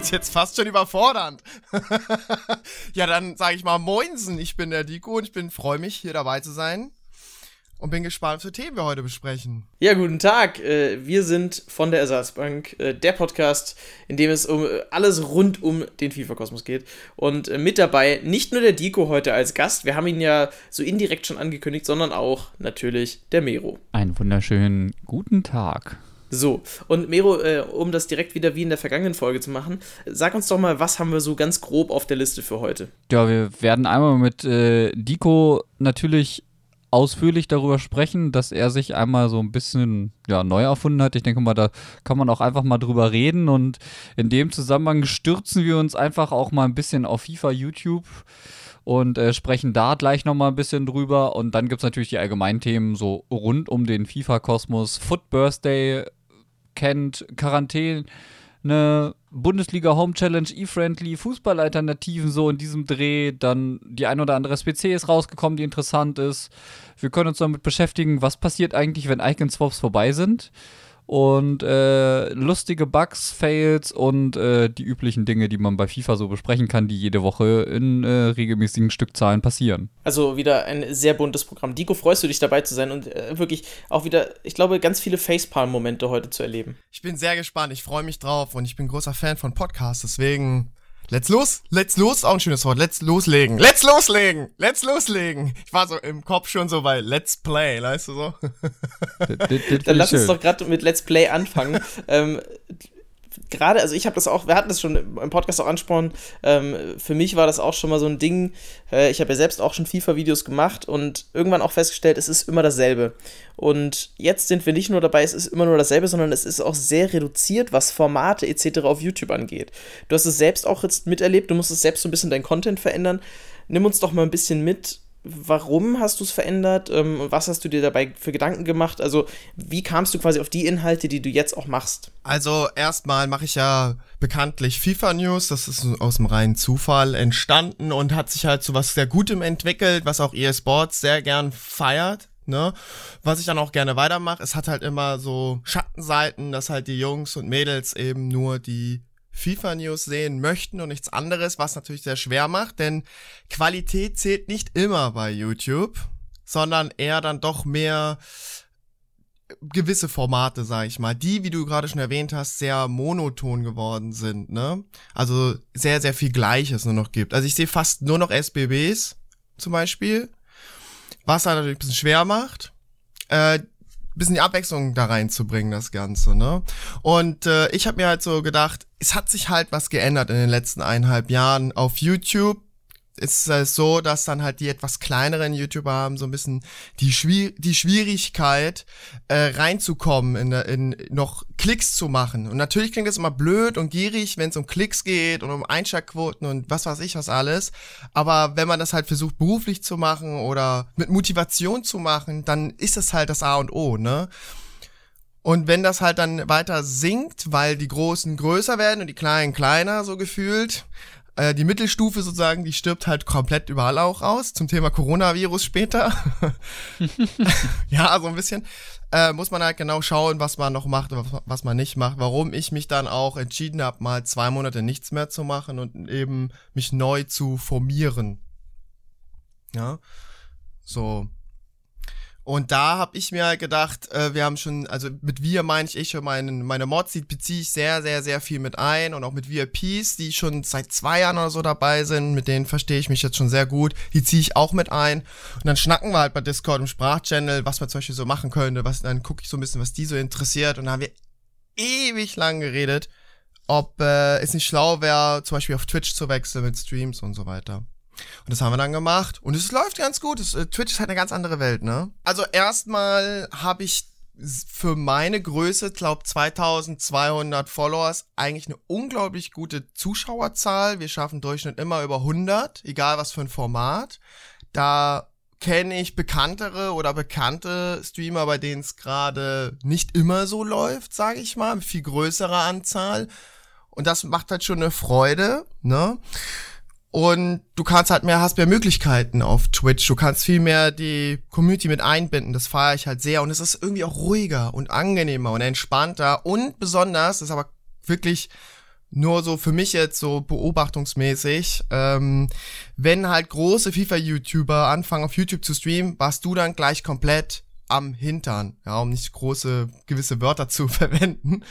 ist jetzt fast schon überfordernd. ja, dann sage ich mal Moinsen. Ich bin der Diko und ich bin freue mich, hier dabei zu sein. Und bin gespannt, für Themen wir heute besprechen. Ja, guten Tag. Äh, wir sind von der Ersatzbank, äh, der Podcast, in dem es um äh, alles rund um den FIFA-Kosmos geht. Und mit dabei nicht nur der Diko heute als Gast, wir haben ihn ja so indirekt schon angekündigt, sondern auch natürlich der Mero. Einen wunderschönen guten Tag. So, und Mero, äh, um das direkt wieder wie in der vergangenen Folge zu machen, sag uns doch mal, was haben wir so ganz grob auf der Liste für heute? Ja, wir werden einmal mit äh, Dico natürlich ausführlich darüber sprechen, dass er sich einmal so ein bisschen ja, neu erfunden hat. Ich denke mal, da kann man auch einfach mal drüber reden und in dem Zusammenhang stürzen wir uns einfach auch mal ein bisschen auf FIFA YouTube und äh, sprechen da gleich nochmal ein bisschen drüber. Und dann gibt es natürlich die allgemeinen Themen so rund um den FIFA-Kosmos. Foot Birthday kennt, Quarantäne, eine Bundesliga Home Challenge, E-Friendly, Fußballalternativen so in diesem Dreh. Dann die ein oder andere SPC ist rausgekommen, die interessant ist. Wir können uns damit beschäftigen, was passiert eigentlich, wenn Icon-Swaps vorbei sind und äh, lustige Bugs, Fails und äh, die üblichen Dinge, die man bei FIFA so besprechen kann, die jede Woche in äh, regelmäßigen Stückzahlen passieren. Also wieder ein sehr buntes Programm. Dico, freust du dich dabei zu sein und äh, wirklich auch wieder, ich glaube, ganz viele Facepalm-Momente heute zu erleben. Ich bin sehr gespannt, ich freue mich drauf und ich bin großer Fan von Podcasts, deswegen Let's los, let's los, auch ein schönes Wort. Let's loslegen. Let's loslegen. Let's loslegen. Ich war so im Kopf schon so bei Let's Play, weißt du so? Dann lass uns doch gerade mit Let's Play anfangen. ähm, gerade, also ich habe das auch, wir hatten das schon im Podcast auch angesprochen, ähm, für mich war das auch schon mal so ein Ding, äh, ich habe ja selbst auch schon FIFA-Videos gemacht und irgendwann auch festgestellt, es ist immer dasselbe. Und jetzt sind wir nicht nur dabei, es ist immer nur dasselbe, sondern es ist auch sehr reduziert, was Formate etc. auf YouTube angeht. Du hast es selbst auch jetzt miterlebt, du musst es selbst so ein bisschen dein Content verändern. Nimm uns doch mal ein bisschen mit, warum hast du es verändert? Ähm, was hast du dir dabei für Gedanken gemacht? Also, wie kamst du quasi auf die Inhalte, die du jetzt auch machst? Also, erstmal mache ich ja bekanntlich FIFA News. Das ist aus dem reinen Zufall entstanden und hat sich halt zu was sehr Gutem entwickelt, was auch EA Sports sehr gern feiert. Ne? Was ich dann auch gerne weitermache, es hat halt immer so Schattenseiten, dass halt die Jungs und Mädels eben nur die FIFA-News sehen möchten und nichts anderes, was natürlich sehr schwer macht, denn Qualität zählt nicht immer bei YouTube, sondern eher dann doch mehr gewisse Formate, sag ich mal, die, wie du gerade schon erwähnt hast, sehr monoton geworden sind, ne? Also sehr, sehr viel Gleiches nur noch gibt. Also ich sehe fast nur noch SBBs zum Beispiel, was halt natürlich ein bisschen schwer macht. Äh, bisschen die Abwechslung da reinzubringen, das Ganze, ne? Und äh, ich habe mir halt so gedacht, es hat sich halt was geändert in den letzten eineinhalb Jahren auf YouTube ist es so, dass dann halt die etwas kleineren YouTuber haben so ein bisschen die, Schwier die Schwierigkeit äh, reinzukommen, in, in noch Klicks zu machen. Und natürlich klingt das immer blöd und gierig, wenn es um Klicks geht und um Einschaltquoten und was weiß ich was alles. Aber wenn man das halt versucht beruflich zu machen oder mit Motivation zu machen, dann ist das halt das A und O, ne? Und wenn das halt dann weiter sinkt, weil die Großen größer werden und die Kleinen kleiner, so gefühlt, äh, die Mittelstufe sozusagen, die stirbt halt komplett überall auch aus. Zum Thema Coronavirus später. ja, so ein bisschen. Äh, muss man halt genau schauen, was man noch macht und was, was man nicht macht. Warum ich mich dann auch entschieden habe, mal zwei Monate nichts mehr zu machen und eben mich neu zu formieren. Ja. So. Und da habe ich mir gedacht, äh, wir haben schon, also mit wir meine ich, ich schon meine, meine Mods, die beziehe ich sehr, sehr, sehr viel mit ein und auch mit VIPs, die schon seit zwei Jahren oder so dabei sind, mit denen verstehe ich mich jetzt schon sehr gut, die ziehe ich auch mit ein. Und dann schnacken wir halt bei Discord im Sprachchannel, was man zum Beispiel so machen könnte, was, dann gucke ich so ein bisschen, was die so interessiert und dann haben wir ewig lang geredet, ob äh, es nicht schlau wäre, zum Beispiel auf Twitch zu wechseln mit Streams und so weiter. Und das haben wir dann gemacht. Und es läuft ganz gut. Das, äh, Twitch ist halt eine ganz andere Welt, ne? Also erstmal habe ich für meine Größe, glaube 2200 Followers, eigentlich eine unglaublich gute Zuschauerzahl. Wir schaffen Durchschnitt immer über 100, egal was für ein Format. Da kenne ich bekanntere oder bekannte Streamer, bei denen es gerade nicht immer so läuft, sage ich mal, mit viel größerer Anzahl. Und das macht halt schon eine Freude, ne? Und du kannst halt mehr, hast mehr Möglichkeiten auf Twitch. Du kannst viel mehr die Community mit einbinden. Das feiere ich halt sehr. Und es ist irgendwie auch ruhiger und angenehmer und entspannter. Und besonders, das ist aber wirklich nur so für mich jetzt so beobachtungsmäßig, ähm, wenn halt große FIFA-YouTuber anfangen auf YouTube zu streamen, warst du dann gleich komplett am Hintern, ja, um nicht große gewisse Wörter zu verwenden.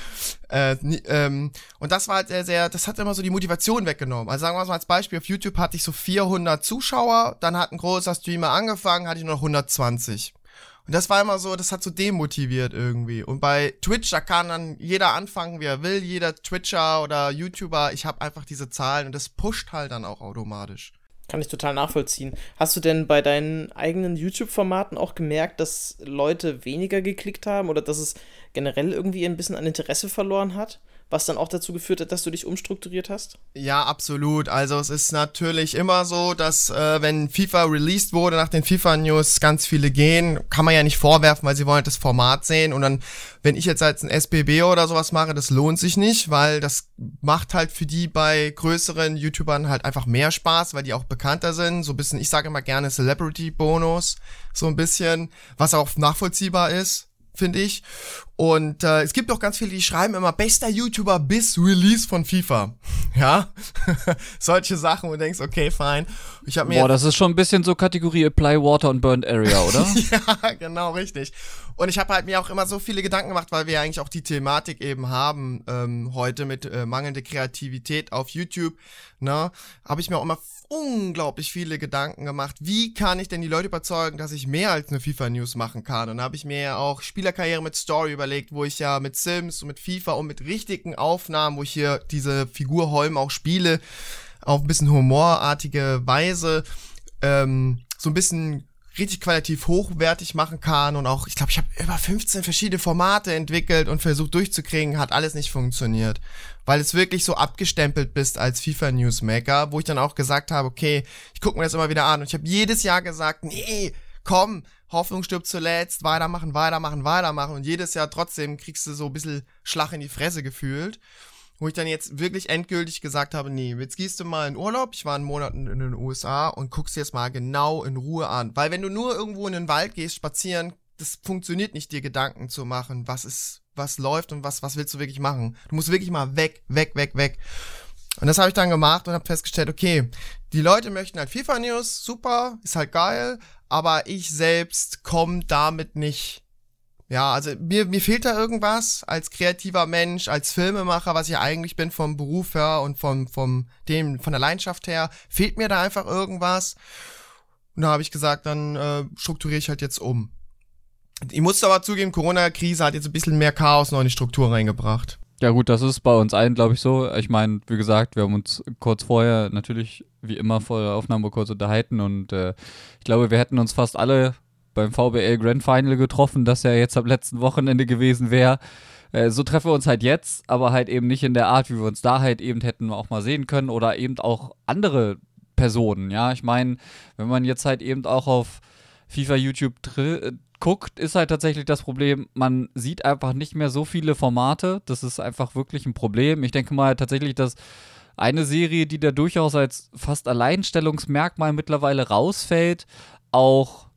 Äh, ähm, und das war halt sehr, sehr, das hat immer so die Motivation weggenommen. Also sagen wir mal als Beispiel, auf YouTube hatte ich so 400 Zuschauer, dann hat ein großer Streamer angefangen, hatte ich nur noch 120. Und das war immer so, das hat so demotiviert irgendwie. Und bei Twitch, da kann dann jeder anfangen, wie er will, jeder Twitcher oder YouTuber, ich habe einfach diese Zahlen und das pusht halt dann auch automatisch. Kann ich total nachvollziehen. Hast du denn bei deinen eigenen YouTube-Formaten auch gemerkt, dass Leute weniger geklickt haben oder dass es generell irgendwie ein bisschen an Interesse verloren hat? Was dann auch dazu geführt hat, dass du dich umstrukturiert hast? Ja, absolut. Also es ist natürlich immer so, dass äh, wenn FIFA released wurde nach den FIFA-News, ganz viele gehen, kann man ja nicht vorwerfen, weil sie wollen halt das Format sehen. Und dann, wenn ich jetzt als ein SBB oder sowas mache, das lohnt sich nicht, weil das macht halt für die bei größeren YouTubern halt einfach mehr Spaß, weil die auch bekannter sind. So ein bisschen, ich sage immer gerne Celebrity-Bonus, so ein bisschen, was auch nachvollziehbar ist finde ich. Und äh, es gibt auch ganz viele, die schreiben immer bester YouTuber bis Release von FIFA. Ja, solche Sachen und denkst, okay, fein. Ich habe mir Boah, das ist schon ein bisschen so Kategorie Apply Water und Burned Area, oder? ja, genau, richtig. Und ich habe halt mir auch immer so viele Gedanken gemacht, weil wir ja eigentlich auch die Thematik eben haben ähm, heute mit äh, mangelnde Kreativität auf YouTube. Ne, habe ich mir auch immer unglaublich viele Gedanken gemacht. Wie kann ich denn die Leute überzeugen, dass ich mehr als eine FIFA-News machen kann? Und da habe ich mir ja auch Spielerkarriere mit Story überlegt, wo ich ja mit Sims und mit FIFA und mit richtigen Aufnahmen, wo ich hier diese Figur Holm auch spiele, auf ein bisschen humorartige Weise, ähm, so ein bisschen richtig qualitativ hochwertig machen kann und auch, ich glaube, ich habe über 15 verschiedene Formate entwickelt und versucht durchzukriegen, hat alles nicht funktioniert. Weil es wirklich so abgestempelt bist als FIFA Newsmaker, wo ich dann auch gesagt habe, okay, ich gucke mir das immer wieder an. Und ich habe jedes Jahr gesagt, nee, komm, Hoffnung stirbt zuletzt, weitermachen, weitermachen, weitermachen. Und jedes Jahr trotzdem kriegst du so ein bisschen Schlag in die Fresse gefühlt wo ich dann jetzt wirklich endgültig gesagt habe, nee, jetzt gehst du mal in Urlaub, ich war einen Monat in den USA und guckst dir jetzt mal genau in Ruhe an. Weil wenn du nur irgendwo in den Wald gehst, spazieren, das funktioniert nicht, dir Gedanken zu machen, was ist, was läuft und was, was willst du wirklich machen. Du musst wirklich mal weg, weg, weg, weg. Und das habe ich dann gemacht und habe festgestellt, okay, die Leute möchten halt FIFA News, super, ist halt geil, aber ich selbst komme damit nicht ja, also mir, mir fehlt da irgendwas als kreativer Mensch, als Filmemacher, was ich eigentlich bin vom Beruf her und vom, vom, dem, von der Leidenschaft her, fehlt mir da einfach irgendwas. Und da habe ich gesagt, dann äh, strukturiere ich halt jetzt um. Ich muss aber zugeben, Corona-Krise hat jetzt ein bisschen mehr Chaos noch in die Struktur reingebracht. Ja gut, das ist bei uns allen, glaube ich, so. Ich meine, wie gesagt, wir haben uns kurz vorher natürlich wie immer vor der Aufnahme kurz unterhalten und äh, ich glaube, wir hätten uns fast alle beim VBL Grand Final getroffen, das ja jetzt am letzten Wochenende gewesen wäre. Äh, so treffen wir uns halt jetzt, aber halt eben nicht in der Art, wie wir uns da halt eben hätten auch mal sehen können oder eben auch andere Personen. Ja, ich meine, wenn man jetzt halt eben auch auf FIFA YouTube äh, guckt, ist halt tatsächlich das Problem, man sieht einfach nicht mehr so viele Formate. Das ist einfach wirklich ein Problem. Ich denke mal tatsächlich, dass eine Serie, die da durchaus als fast Alleinstellungsmerkmal mittlerweile rausfällt, auch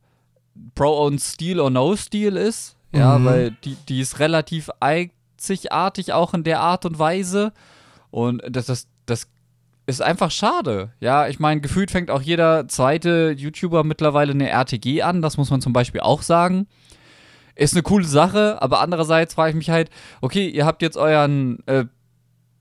Pro-Owned Steel or No Steel ist. Ja, mhm. weil die, die ist relativ einzigartig auch in der Art und Weise. Und das, das, das ist einfach schade. Ja, ich meine, gefühlt fängt auch jeder zweite YouTuber mittlerweile eine RTG an. Das muss man zum Beispiel auch sagen. Ist eine coole Sache, aber andererseits frage ich mich halt, okay, ihr habt jetzt euren äh,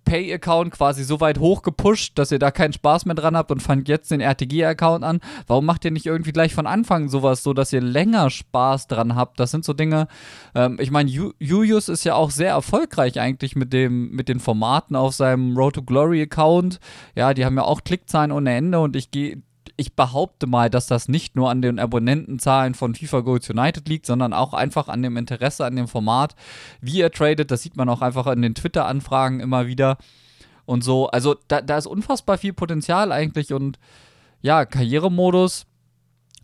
Pay-Account quasi so weit hochgepusht, dass ihr da keinen Spaß mehr dran habt und fangt jetzt den RTG-Account an. Warum macht ihr nicht irgendwie gleich von Anfang sowas, so dass ihr länger Spaß dran habt? Das sind so Dinge. Ähm, ich meine, Julius ist ja auch sehr erfolgreich eigentlich mit dem mit den Formaten auf seinem Road to Glory Account. Ja, die haben ja auch Klickzahlen ohne Ende und ich gehe ich behaupte mal, dass das nicht nur an den Abonnentenzahlen von FIFA Goals United liegt, sondern auch einfach an dem Interesse an dem Format, wie er tradet. Das sieht man auch einfach in den Twitter-Anfragen immer wieder und so. Also da, da ist unfassbar viel Potenzial eigentlich und ja, Karrieremodus.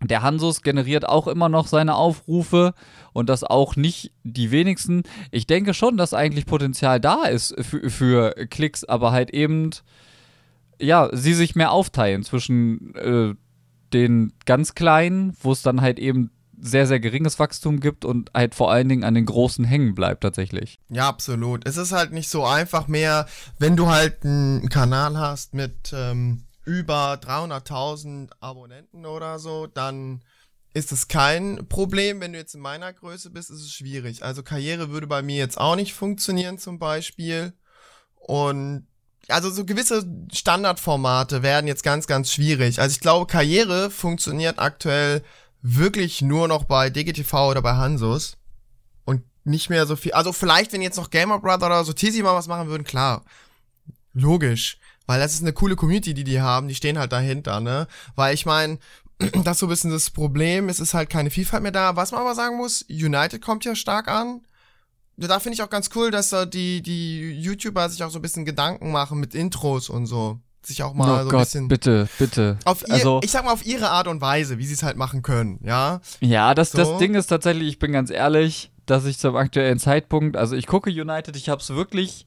Der Hansus generiert auch immer noch seine Aufrufe und das auch nicht die wenigsten. Ich denke schon, dass eigentlich Potenzial da ist für, für Klicks, aber halt eben ja, sie sich mehr aufteilen zwischen äh, den ganz Kleinen, wo es dann halt eben sehr, sehr geringes Wachstum gibt und halt vor allen Dingen an den großen hängen bleibt tatsächlich. Ja, absolut. Es ist halt nicht so einfach mehr, wenn du halt einen Kanal hast mit ähm, über 300.000 Abonnenten oder so, dann ist es kein Problem. Wenn du jetzt in meiner Größe bist, ist es schwierig. Also Karriere würde bei mir jetzt auch nicht funktionieren zum Beispiel. Und also so gewisse Standardformate werden jetzt ganz, ganz schwierig. Also ich glaube, Karriere funktioniert aktuell wirklich nur noch bei DGTV oder bei Hansus. Und nicht mehr so viel. Also vielleicht, wenn jetzt noch Gamer Brother oder so Tizi mal was machen würden, klar. Logisch. Weil das ist eine coole Community, die die haben. Die stehen halt dahinter, ne? Weil ich meine, das ist so ein bisschen das Problem. Es ist halt keine Vielfalt mehr da. Was man aber sagen muss, United kommt ja stark an da finde ich auch ganz cool, dass uh, die, die YouTuber sich auch so ein bisschen Gedanken machen mit Intros und so. Sich auch mal oh so Gott, ein bisschen. Bitte, bitte. Auf ihr, also, ich sag mal auf ihre Art und Weise, wie sie es halt machen können, ja? Ja, das, so. das Ding ist tatsächlich, ich bin ganz ehrlich, dass ich zum aktuellen Zeitpunkt, also ich gucke United, ich habe es wirklich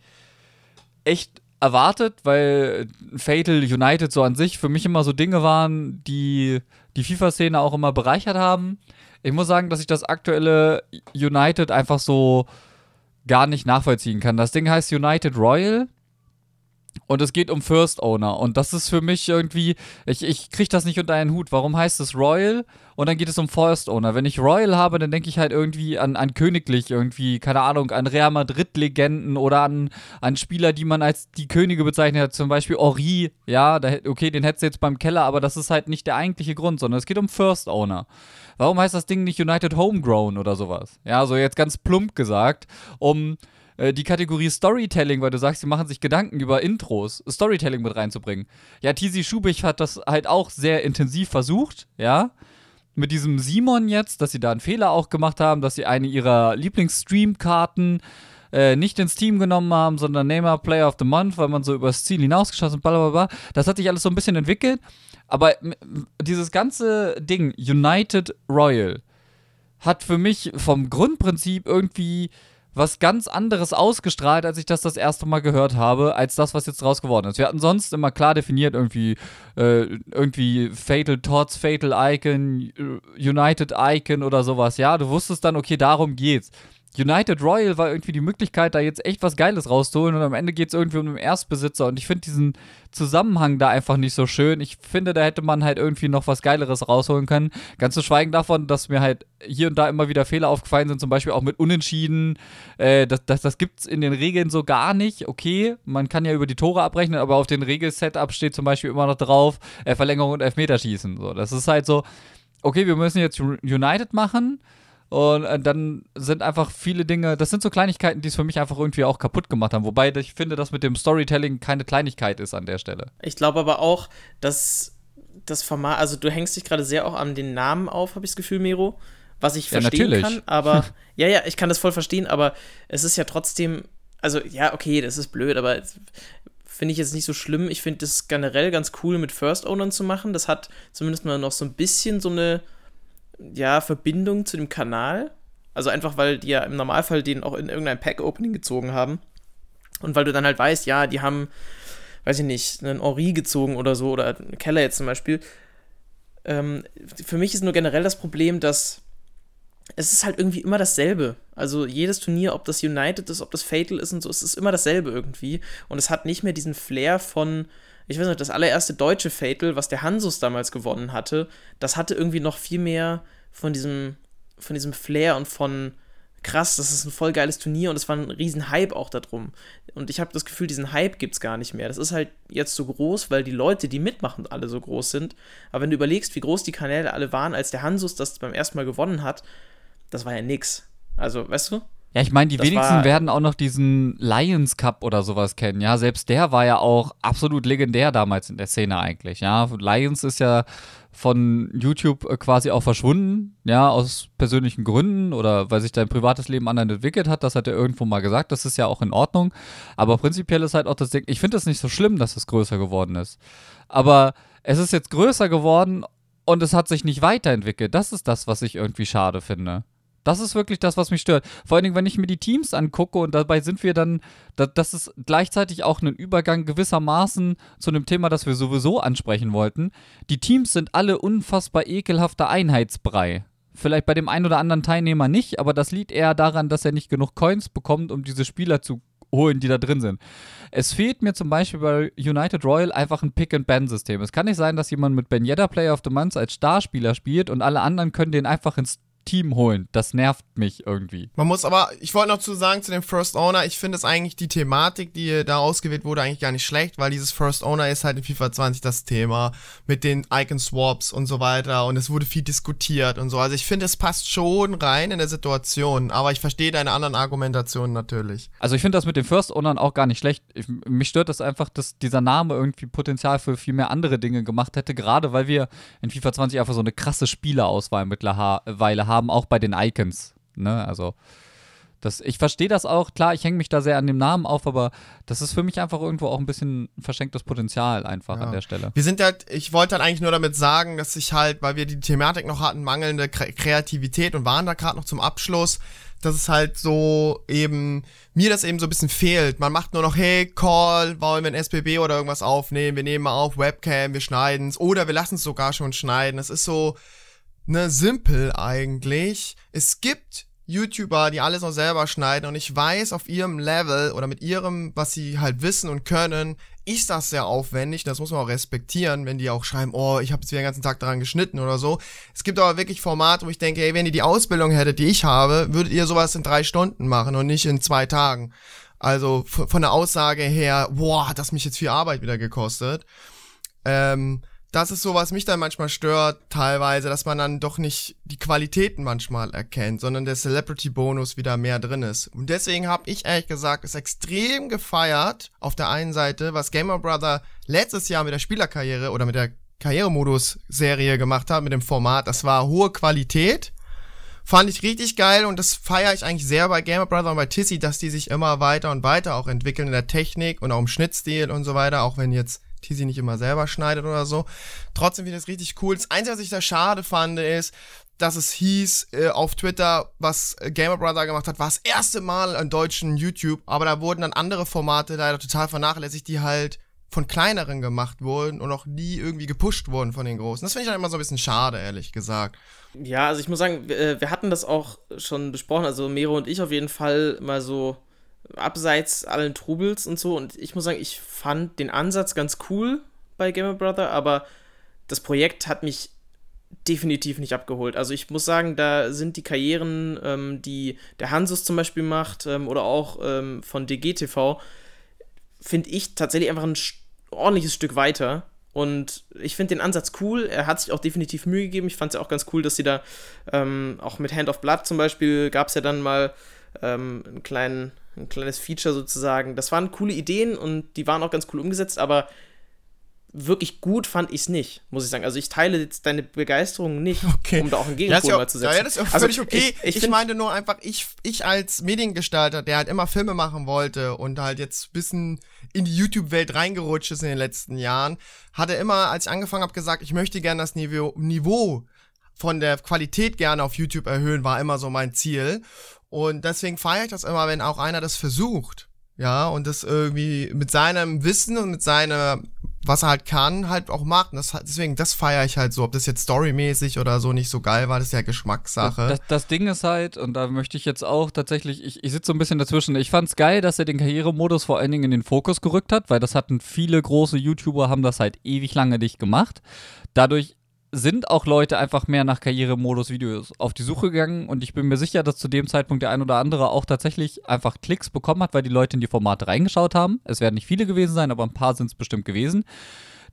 echt erwartet, weil Fatal United so an sich für mich immer so Dinge waren, die die FIFA-Szene auch immer bereichert haben. Ich muss sagen, dass ich das aktuelle United einfach so gar nicht nachvollziehen kann. Das Ding heißt United Royal und es geht um First Owner. Und das ist für mich irgendwie, ich, ich kriege das nicht unter einen Hut. Warum heißt es Royal und dann geht es um First Owner? Wenn ich Royal habe, dann denke ich halt irgendwie an, an Königlich, irgendwie, keine Ahnung, an Real Madrid-Legenden oder an, an Spieler, die man als die Könige bezeichnet hat. Zum Beispiel Ori, ja, da, okay, den hättest du jetzt beim Keller, aber das ist halt nicht der eigentliche Grund, sondern es geht um First Owner. Warum heißt das Ding nicht United Homegrown oder sowas? Ja, so jetzt ganz plump gesagt, um äh, die Kategorie Storytelling, weil du sagst, sie machen sich Gedanken über Intros, Storytelling mit reinzubringen. Ja, Tizi Schubich hat das halt auch sehr intensiv versucht, ja. Mit diesem Simon jetzt, dass sie da einen Fehler auch gemacht haben, dass sie eine ihrer Lieblingsstream-Karten äh, nicht ins Team genommen haben, sondern Neymar Player of the Month, weil man so übers Ziel hinausgeschossen und bla. Das hat sich alles so ein bisschen entwickelt. Aber dieses ganze Ding, United Royal, hat für mich vom Grundprinzip irgendwie was ganz anderes ausgestrahlt, als ich das das erste Mal gehört habe, als das, was jetzt draus geworden ist. Wir hatten sonst immer klar definiert, irgendwie, äh, irgendwie Fatal Tots, Fatal Icon, United Icon oder sowas. Ja, du wusstest dann, okay, darum geht's. United Royal war irgendwie die Möglichkeit, da jetzt echt was Geiles rauszuholen und am Ende geht es irgendwie um den Erstbesitzer und ich finde diesen Zusammenhang da einfach nicht so schön. Ich finde, da hätte man halt irgendwie noch was Geileres rausholen können. Ganz zu schweigen davon, dass mir halt hier und da immer wieder Fehler aufgefallen sind, zum Beispiel auch mit Unentschieden. Äh, das das, das gibt es in den Regeln so gar nicht. Okay, man kann ja über die Tore abrechnen, aber auf den Regelsetup steht zum Beispiel immer noch drauf, äh, Verlängerung und Elfmeterschießen. So, das ist halt so, okay, wir müssen jetzt United machen und äh, dann sind einfach viele Dinge, das sind so Kleinigkeiten, die es für mich einfach irgendwie auch kaputt gemacht haben. Wobei ich finde, dass mit dem Storytelling keine Kleinigkeit ist an der Stelle. Ich glaube aber auch, dass das Format, also du hängst dich gerade sehr auch an den Namen auf, habe ich das Gefühl, Miro. Was ich verstehen ja, kann, aber ja, ja, ich kann das voll verstehen, aber es ist ja trotzdem, also ja, okay, das ist blöd, aber finde ich jetzt nicht so schlimm. Ich finde es generell ganz cool, mit First Ownern zu machen. Das hat zumindest mal noch so ein bisschen so eine ja, Verbindung zu dem Kanal. Also einfach, weil die ja im Normalfall den auch in irgendein Pack-Opening gezogen haben. Und weil du dann halt weißt, ja, die haben, weiß ich nicht, einen Ori gezogen oder so, oder einen Keller jetzt zum Beispiel. Ähm, für mich ist nur generell das Problem, dass es ist halt irgendwie immer dasselbe. Also jedes Turnier, ob das United ist, ob das Fatal ist und so, es ist immer dasselbe irgendwie. Und es hat nicht mehr diesen Flair von, ich weiß nicht, das allererste deutsche Fatal, was der Hansus damals gewonnen hatte, das hatte irgendwie noch viel mehr von diesem, von diesem Flair und von krass, das ist ein voll geiles Turnier und es war ein riesen Hype auch darum. Und ich habe das Gefühl, diesen Hype gibt es gar nicht mehr. Das ist halt jetzt so groß, weil die Leute, die mitmachen, alle so groß sind. Aber wenn du überlegst, wie groß die Kanäle alle waren, als der Hansus das beim ersten Mal gewonnen hat, das war ja nix. Also, weißt du? Ja, ich meine, die das wenigsten werden auch noch diesen Lions Cup oder sowas kennen. Ja, selbst der war ja auch absolut legendär damals in der Szene eigentlich. Ja, Lions ist ja von YouTube äh, quasi auch verschwunden, ja, aus persönlichen Gründen oder weil sich dein privates Leben anderen entwickelt hat. Das hat er irgendwo mal gesagt. Das ist ja auch in Ordnung. Aber prinzipiell ist halt auch das Ding, ich finde es nicht so schlimm, dass es größer geworden ist. Aber es ist jetzt größer geworden und es hat sich nicht weiterentwickelt. Das ist das, was ich irgendwie schade finde. Das ist wirklich das, was mich stört. Vor allen Dingen, wenn ich mir die Teams angucke und dabei sind wir dann, das ist gleichzeitig auch ein Übergang gewissermaßen zu einem Thema, das wir sowieso ansprechen wollten. Die Teams sind alle unfassbar ekelhafter Einheitsbrei. Vielleicht bei dem einen oder anderen Teilnehmer nicht, aber das liegt eher daran, dass er nicht genug Coins bekommt, um diese Spieler zu holen, die da drin sind. Es fehlt mir zum Beispiel bei United Royal einfach ein Pick-and-Ban-System. Es kann nicht sein, dass jemand mit Ben Yedda Player of the Month als Starspieler spielt und alle anderen können den einfach ins Team holen. Das nervt mich irgendwie. Man muss aber, ich wollte noch zu sagen zu dem First Owner, ich finde es eigentlich die Thematik, die da ausgewählt wurde, eigentlich gar nicht schlecht, weil dieses First Owner ist halt in FIFA 20 das Thema mit den Icon Swaps und so weiter und es wurde viel diskutiert und so. Also ich finde, es passt schon rein in der Situation, aber ich verstehe deine anderen Argumentationen natürlich. Also ich finde das mit den First Ownern auch gar nicht schlecht. Ich, mich stört das einfach, dass dieser Name irgendwie Potenzial für viel mehr andere Dinge gemacht hätte, gerade weil wir in FIFA 20 einfach so eine krasse Spielerauswahl mittlerweile haben haben, auch bei den Icons. Ne? Also, das, ich verstehe das auch, klar, ich hänge mich da sehr an dem Namen auf, aber das ist für mich einfach irgendwo auch ein bisschen verschenktes Potenzial einfach ja. an der Stelle. Wir sind halt, ich wollte halt eigentlich nur damit sagen, dass ich halt, weil wir die Thematik noch hatten, mangelnde Kreativität und waren da gerade noch zum Abschluss, dass es halt so eben, mir das eben so ein bisschen fehlt. Man macht nur noch, hey, Call, wollen wir ein SPB oder irgendwas aufnehmen, wir nehmen mal auf Webcam, wir schneiden's oder wir lassen es sogar schon schneiden. Es ist so, ne, simpel eigentlich. Es gibt YouTuber, die alles noch selber schneiden und ich weiß auf ihrem Level oder mit ihrem, was sie halt wissen und können, ist das sehr aufwendig. Das muss man auch respektieren, wenn die auch schreiben, oh, ich habe jetzt wieder den ganzen Tag daran geschnitten oder so. Es gibt aber wirklich Formate, wo ich denke, ey, wenn ihr die Ausbildung hättet, die ich habe, würdet ihr sowas in drei Stunden machen und nicht in zwei Tagen. Also von der Aussage her, boah, hat das mich jetzt viel Arbeit wieder gekostet. Ähm, das ist so, was mich dann manchmal stört, teilweise, dass man dann doch nicht die Qualitäten manchmal erkennt, sondern der Celebrity-Bonus wieder mehr drin ist. Und deswegen habe ich ehrlich gesagt es extrem gefeiert, auf der einen Seite, was Gamer Brother letztes Jahr mit der Spielerkarriere oder mit der Karrieremodus-Serie gemacht hat, mit dem Format. Das war hohe Qualität. Fand ich richtig geil und das feiere ich eigentlich sehr bei Gamer Brother und bei Tissy, dass die sich immer weiter und weiter auch entwickeln in der Technik und auch im Schnittstil und so weiter, auch wenn jetzt die sie nicht immer selber schneidet oder so. Trotzdem finde ich das richtig cool. Das Einzige, was ich da schade fand, ist, dass es hieß äh, auf Twitter, was Gamer Brother gemacht hat, war das erste Mal an deutschen YouTube, aber da wurden dann andere Formate leider total vernachlässigt, die halt von kleineren gemacht wurden und auch nie irgendwie gepusht wurden von den großen. Das finde ich dann immer so ein bisschen schade, ehrlich gesagt. Ja, also ich muss sagen, wir, äh, wir hatten das auch schon besprochen, also Mero und ich auf jeden Fall mal so abseits allen Trubels und so. Und ich muss sagen, ich fand den Ansatz ganz cool bei Gamer Brother, aber das Projekt hat mich definitiv nicht abgeholt. Also ich muss sagen, da sind die Karrieren, ähm, die der Hansus zum Beispiel macht ähm, oder auch ähm, von DGTV, finde ich tatsächlich einfach ein ordentliches Stück weiter. Und ich finde den Ansatz cool. Er hat sich auch definitiv Mühe gegeben. Ich fand es ja auch ganz cool, dass sie da ähm, auch mit Hand of Blood zum Beispiel gab es ja dann mal ähm, einen kleinen ein kleines Feature sozusagen. Das waren coole Ideen und die waren auch ganz cool umgesetzt, aber wirklich gut fand ich es nicht, muss ich sagen. Also ich teile jetzt deine Begeisterung nicht, okay. um da auch einen Gegenpol ja, mal zu setzen. Ja, das ist auch also völlig okay. Ich, ich, ich meine nur einfach, ich, ich als Mediengestalter, der halt immer Filme machen wollte und halt jetzt ein bisschen in die YouTube-Welt reingerutscht ist in den letzten Jahren, hatte immer, als ich angefangen habe, gesagt, ich möchte gerne das Niveau, Niveau von der Qualität gerne auf YouTube erhöhen, war immer so mein Ziel. Und deswegen feiere ich das immer, wenn auch einer das versucht. Ja, und das irgendwie mit seinem Wissen und mit seiner, was er halt kann, halt auch macht. Und das, deswegen, das feiere ich halt so. Ob das jetzt storymäßig oder so nicht so geil war, das ist ja Geschmackssache. Das, das Ding ist halt, und da möchte ich jetzt auch tatsächlich, ich, ich sitze so ein bisschen dazwischen. Ich fand's geil, dass er den Karrieremodus vor allen Dingen in den Fokus gerückt hat, weil das hatten viele große YouTuber, haben das halt ewig lange nicht gemacht. Dadurch sind auch Leute einfach mehr nach Karrieremodus-Videos auf die Suche gegangen und ich bin mir sicher, dass zu dem Zeitpunkt der ein oder andere auch tatsächlich einfach Klicks bekommen hat, weil die Leute in die Formate reingeschaut haben. Es werden nicht viele gewesen sein, aber ein paar sind es bestimmt gewesen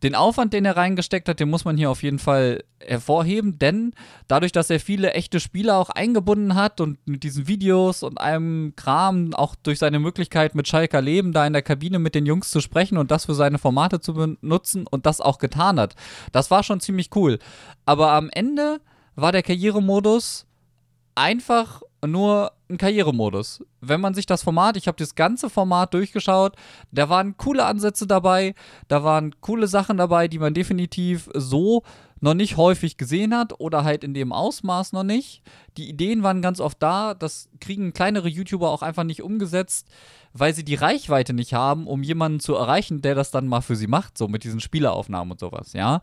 den Aufwand, den er reingesteckt hat, den muss man hier auf jeden Fall hervorheben, denn dadurch, dass er viele echte Spieler auch eingebunden hat und mit diesen Videos und einem Kram, auch durch seine Möglichkeit mit Schalker Leben da in der Kabine mit den Jungs zu sprechen und das für seine Formate zu benutzen und das auch getan hat, das war schon ziemlich cool. Aber am Ende war der Karrieremodus einfach nur ein Karrieremodus. Wenn man sich das Format, ich habe das ganze Format durchgeschaut, da waren coole Ansätze dabei, da waren coole Sachen dabei, die man definitiv so noch nicht häufig gesehen hat oder halt in dem Ausmaß noch nicht. Die Ideen waren ganz oft da, das kriegen kleinere YouTuber auch einfach nicht umgesetzt, weil sie die Reichweite nicht haben, um jemanden zu erreichen, der das dann mal für sie macht, so mit diesen Spieleraufnahmen und sowas, ja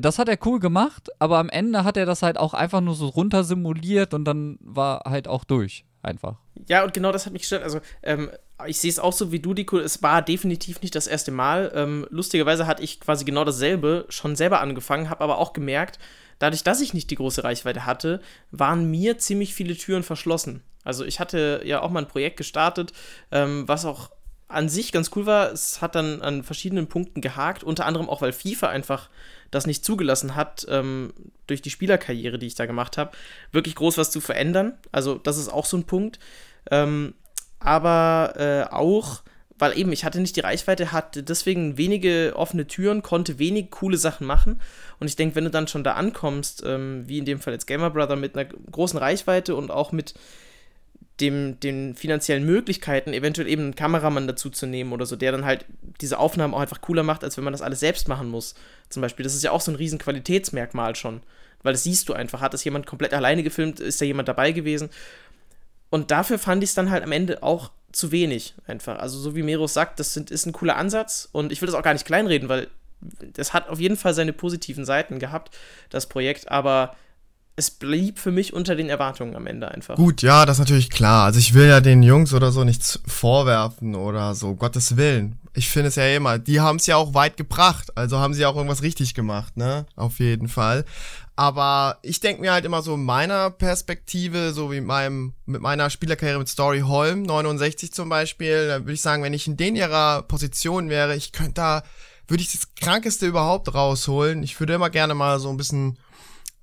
das hat er cool gemacht, aber am Ende hat er das halt auch einfach nur so runter simuliert und dann war halt auch durch. Einfach. Ja, und genau das hat mich gestört. Also, ähm, ich sehe es auch so wie du, Dico. Es war definitiv nicht das erste Mal. Ähm, lustigerweise hatte ich quasi genau dasselbe schon selber angefangen, habe aber auch gemerkt, dadurch, dass ich nicht die große Reichweite hatte, waren mir ziemlich viele Türen verschlossen. Also, ich hatte ja auch mal ein Projekt gestartet, ähm, was auch an sich ganz cool war. Es hat dann an verschiedenen Punkten gehakt, unter anderem auch, weil FIFA einfach das nicht zugelassen hat, ähm, durch die Spielerkarriere, die ich da gemacht habe, wirklich groß was zu verändern. Also das ist auch so ein Punkt. Ähm, aber äh, auch, weil eben ich hatte nicht die Reichweite, hatte deswegen wenige offene Türen, konnte wenig coole Sachen machen. Und ich denke, wenn du dann schon da ankommst, ähm, wie in dem Fall jetzt Gamer Brother mit einer großen Reichweite und auch mit dem, den finanziellen Möglichkeiten, eventuell eben einen Kameramann dazu zu nehmen oder so, der dann halt diese Aufnahmen auch einfach cooler macht, als wenn man das alles selbst machen muss. Zum Beispiel, das ist ja auch so ein riesen Qualitätsmerkmal schon, weil das siehst du einfach. Hat das jemand komplett alleine gefilmt, ist da jemand dabei gewesen? Und dafür fand ich es dann halt am Ende auch zu wenig einfach. Also so wie Meros sagt, das sind, ist ein cooler Ansatz und ich will das auch gar nicht kleinreden, weil das hat auf jeden Fall seine positiven Seiten gehabt, das Projekt, aber es blieb für mich unter den Erwartungen am Ende einfach. Gut, ja, das ist natürlich klar. Also ich will ja den Jungs oder so nichts vorwerfen oder so, Gottes Willen. Ich finde es ja immer, die haben es ja auch weit gebracht, also haben sie auch irgendwas richtig gemacht, ne? Auf jeden Fall. Aber ich denke mir halt immer so in meiner Perspektive, so wie meinem, mit meiner Spielerkarriere mit Story Holm, 69 zum Beispiel, da würde ich sagen, wenn ich in den ihrer Position wäre, ich könnte da, würde ich das Krankeste überhaupt rausholen. Ich würde immer gerne mal so ein bisschen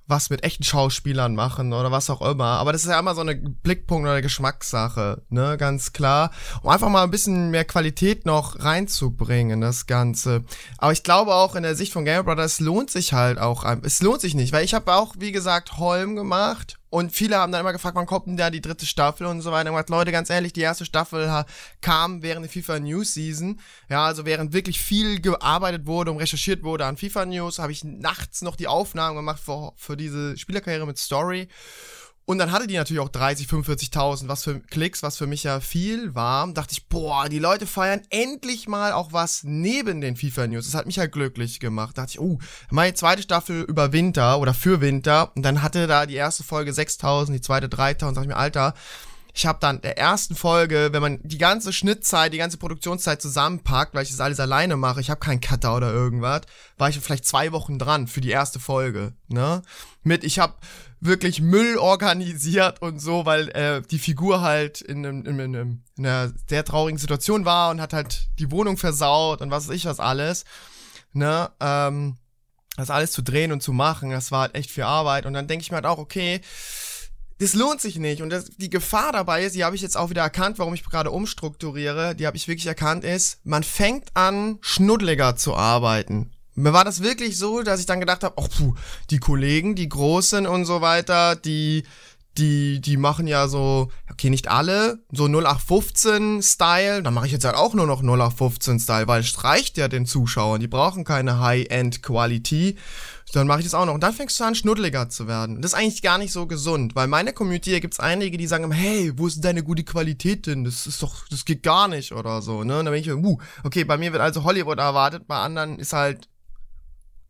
was mit echten Schauspielern machen oder was auch immer. Aber das ist ja immer so eine Blickpunkt oder Geschmackssache, ne, ganz klar. Um einfach mal ein bisschen mehr Qualität noch reinzubringen, das Ganze. Aber ich glaube auch in der Sicht von Game Brothers lohnt sich halt auch, es lohnt sich nicht, weil ich habe auch, wie gesagt, Holm gemacht und viele haben dann immer gefragt, wann kommt denn da die dritte Staffel und so weiter. Und gesagt, Leute, ganz ehrlich, die erste Staffel kam während der FIFA News Season. Ja, also während wirklich viel gearbeitet wurde und recherchiert wurde an FIFA News, habe ich nachts noch die Aufnahmen gemacht für, für diese Spielerkarriere mit Story. Und dann hatte die natürlich auch 30, 45.000, was für Klicks, was für mich ja viel war. Dachte ich, boah, die Leute feiern endlich mal auch was neben den FIFA News. Das hat mich ja glücklich gemacht. Dachte ich, oh, meine zweite Staffel über Winter oder für Winter. Und dann hatte da die erste Folge 6.000, die zweite 3.000. Sag ich mir, Alter, ich habe dann der ersten Folge, wenn man die ganze Schnittzeit, die ganze Produktionszeit zusammenpackt, weil ich das alles alleine mache, ich habe keinen Cutter oder irgendwas, war ich vielleicht zwei Wochen dran für die erste Folge, ne? Mit, ich habe wirklich Müll organisiert und so, weil äh, die Figur halt in, in, in, in, einer sehr traurigen Situation war und hat halt die Wohnung versaut und was weiß ich was alles, ne? Ähm, das alles zu drehen und zu machen, das war halt echt viel Arbeit und dann denke ich mir halt auch, okay, das lohnt sich nicht. Und das, die Gefahr dabei ist, die habe ich jetzt auch wieder erkannt, warum ich gerade umstrukturiere, die habe ich wirklich erkannt, ist, man fängt an, schnuddeliger zu arbeiten. Mir war das wirklich so, dass ich dann gedacht habe, oh puh, die Kollegen, die Großen und so weiter, die, die, die machen ja so, okay, nicht alle, so 0815-Style. Dann mache ich jetzt halt auch nur noch 0815-Style, weil es reicht ja den Zuschauern. Die brauchen keine High-End-Quality dann mache ich das auch noch. Und dann fängst du an, schnuddeliger zu werden. Das ist eigentlich gar nicht so gesund, weil meine Community, da gibt's einige, die sagen, hey, wo ist denn deine gute Qualität denn? Das ist doch, das geht gar nicht oder so, ne? Und dann bin ich, uh, okay, bei mir wird also Hollywood erwartet, bei anderen ist halt,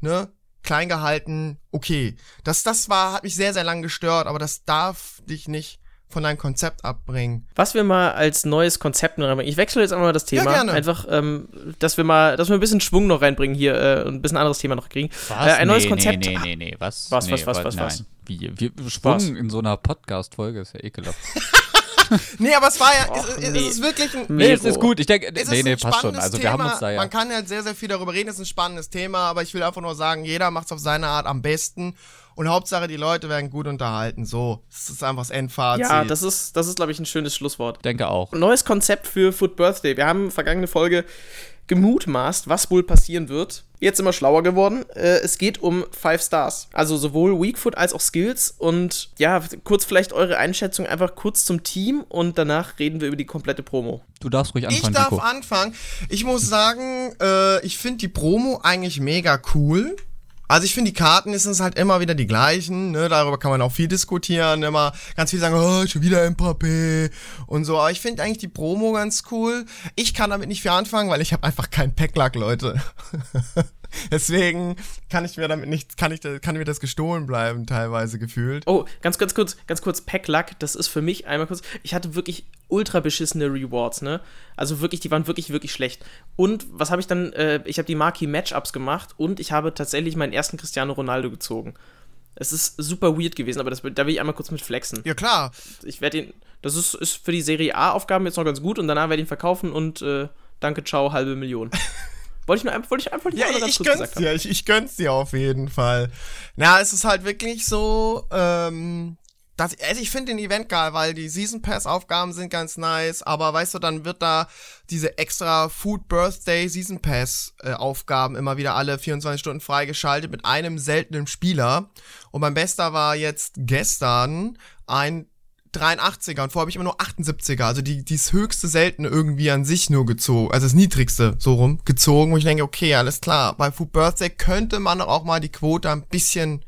ne, klein gehalten, okay. Das, das war, hat mich sehr, sehr lang gestört, aber das darf dich nicht von deinem Konzept abbringen. Was wir mal als neues Konzept noch reinbringen. Ich wechsle jetzt einmal das Thema. Ja, gerne. Einfach, ähm, dass wir mal, dass wir ein bisschen Schwung noch reinbringen hier äh, und ein bisschen anderes Thema noch kriegen. Was? Äh, ein nee, neues Konzept. Nee, nee, nee, nee. Was? Was, nee, was, was, was, was? Wie, wie Schwung was? in so einer Podcast-Folge ist ja ekelhaft. nee, aber es war ja, Och, es, nee. es, ist wirklich ein. Nee, es ist gut. Ich denke, nee, nee, passt schon. Also, wir haben uns da ja. Man kann ja sehr, sehr viel darüber reden. Es ist ein spannendes Thema, aber ich will einfach nur sagen, jeder macht es auf seine Art am besten. Und Hauptsache, die Leute werden gut unterhalten. So, das ist einfach das Endfazit. Ja, das ist, das ist glaube ich, ein schönes Schlusswort. Denke auch. Neues Konzept für Food Birthday. Wir haben vergangene Folge gemutmaßt, was wohl passieren wird. Jetzt sind wir schlauer geworden. Äh, es geht um Five Stars. Also sowohl Weakfoot als auch Skills. Und ja, kurz vielleicht eure Einschätzung einfach kurz zum Team und danach reden wir über die komplette Promo. Du darfst ruhig anfangen. Ich darf Nico. anfangen. Ich muss sagen, äh, ich finde die Promo eigentlich mega cool. Also ich finde, die Karten sind halt immer wieder die gleichen, ne? Darüber kann man auch viel diskutieren, immer ganz viel sagen, oh, schon wieder Mbappé und so. Aber ich finde eigentlich die Promo ganz cool. Ich kann damit nicht viel anfangen, weil ich habe einfach keinen Packlack, Leute. Deswegen kann ich mir damit nicht, kann ich, kann mir das gestohlen bleiben, teilweise gefühlt. Oh, ganz, ganz kurz, ganz kurz, Pack Luck, das ist für mich einmal kurz. Ich hatte wirklich ultra beschissene Rewards, ne? Also wirklich, die waren wirklich, wirklich schlecht. Und was habe ich dann? Äh, ich habe die Marquee Matchups gemacht und ich habe tatsächlich meinen ersten Cristiano Ronaldo gezogen. Es ist super weird gewesen, aber das, da will ich einmal kurz mit flexen. Ja, klar. Ich werde ihn, das ist, ist für die Serie A-Aufgaben jetzt noch ganz gut und danach werde ich ihn verkaufen und äh, danke, ciao, halbe Million. Wollte ich nur einfach, wollte ich einfach ja, ganz ich kurz gönn's dir, ich, ich gönn's dir auf jeden Fall. Na, es ist halt wirklich so, ähm, das, also ich finde den Event geil, weil die Season Pass Aufgaben sind ganz nice, aber weißt du, dann wird da diese extra Food Birthday Season Pass äh, Aufgaben immer wieder alle 24 Stunden freigeschaltet mit einem seltenen Spieler. Und mein bester war jetzt gestern ein 83er und vorher habe ich immer nur 78er, also die, das höchste seltene irgendwie an sich nur gezogen, also das niedrigste so rum gezogen, wo ich denke, okay, alles klar, bei Food Birthday könnte man auch mal die Quote ein bisschen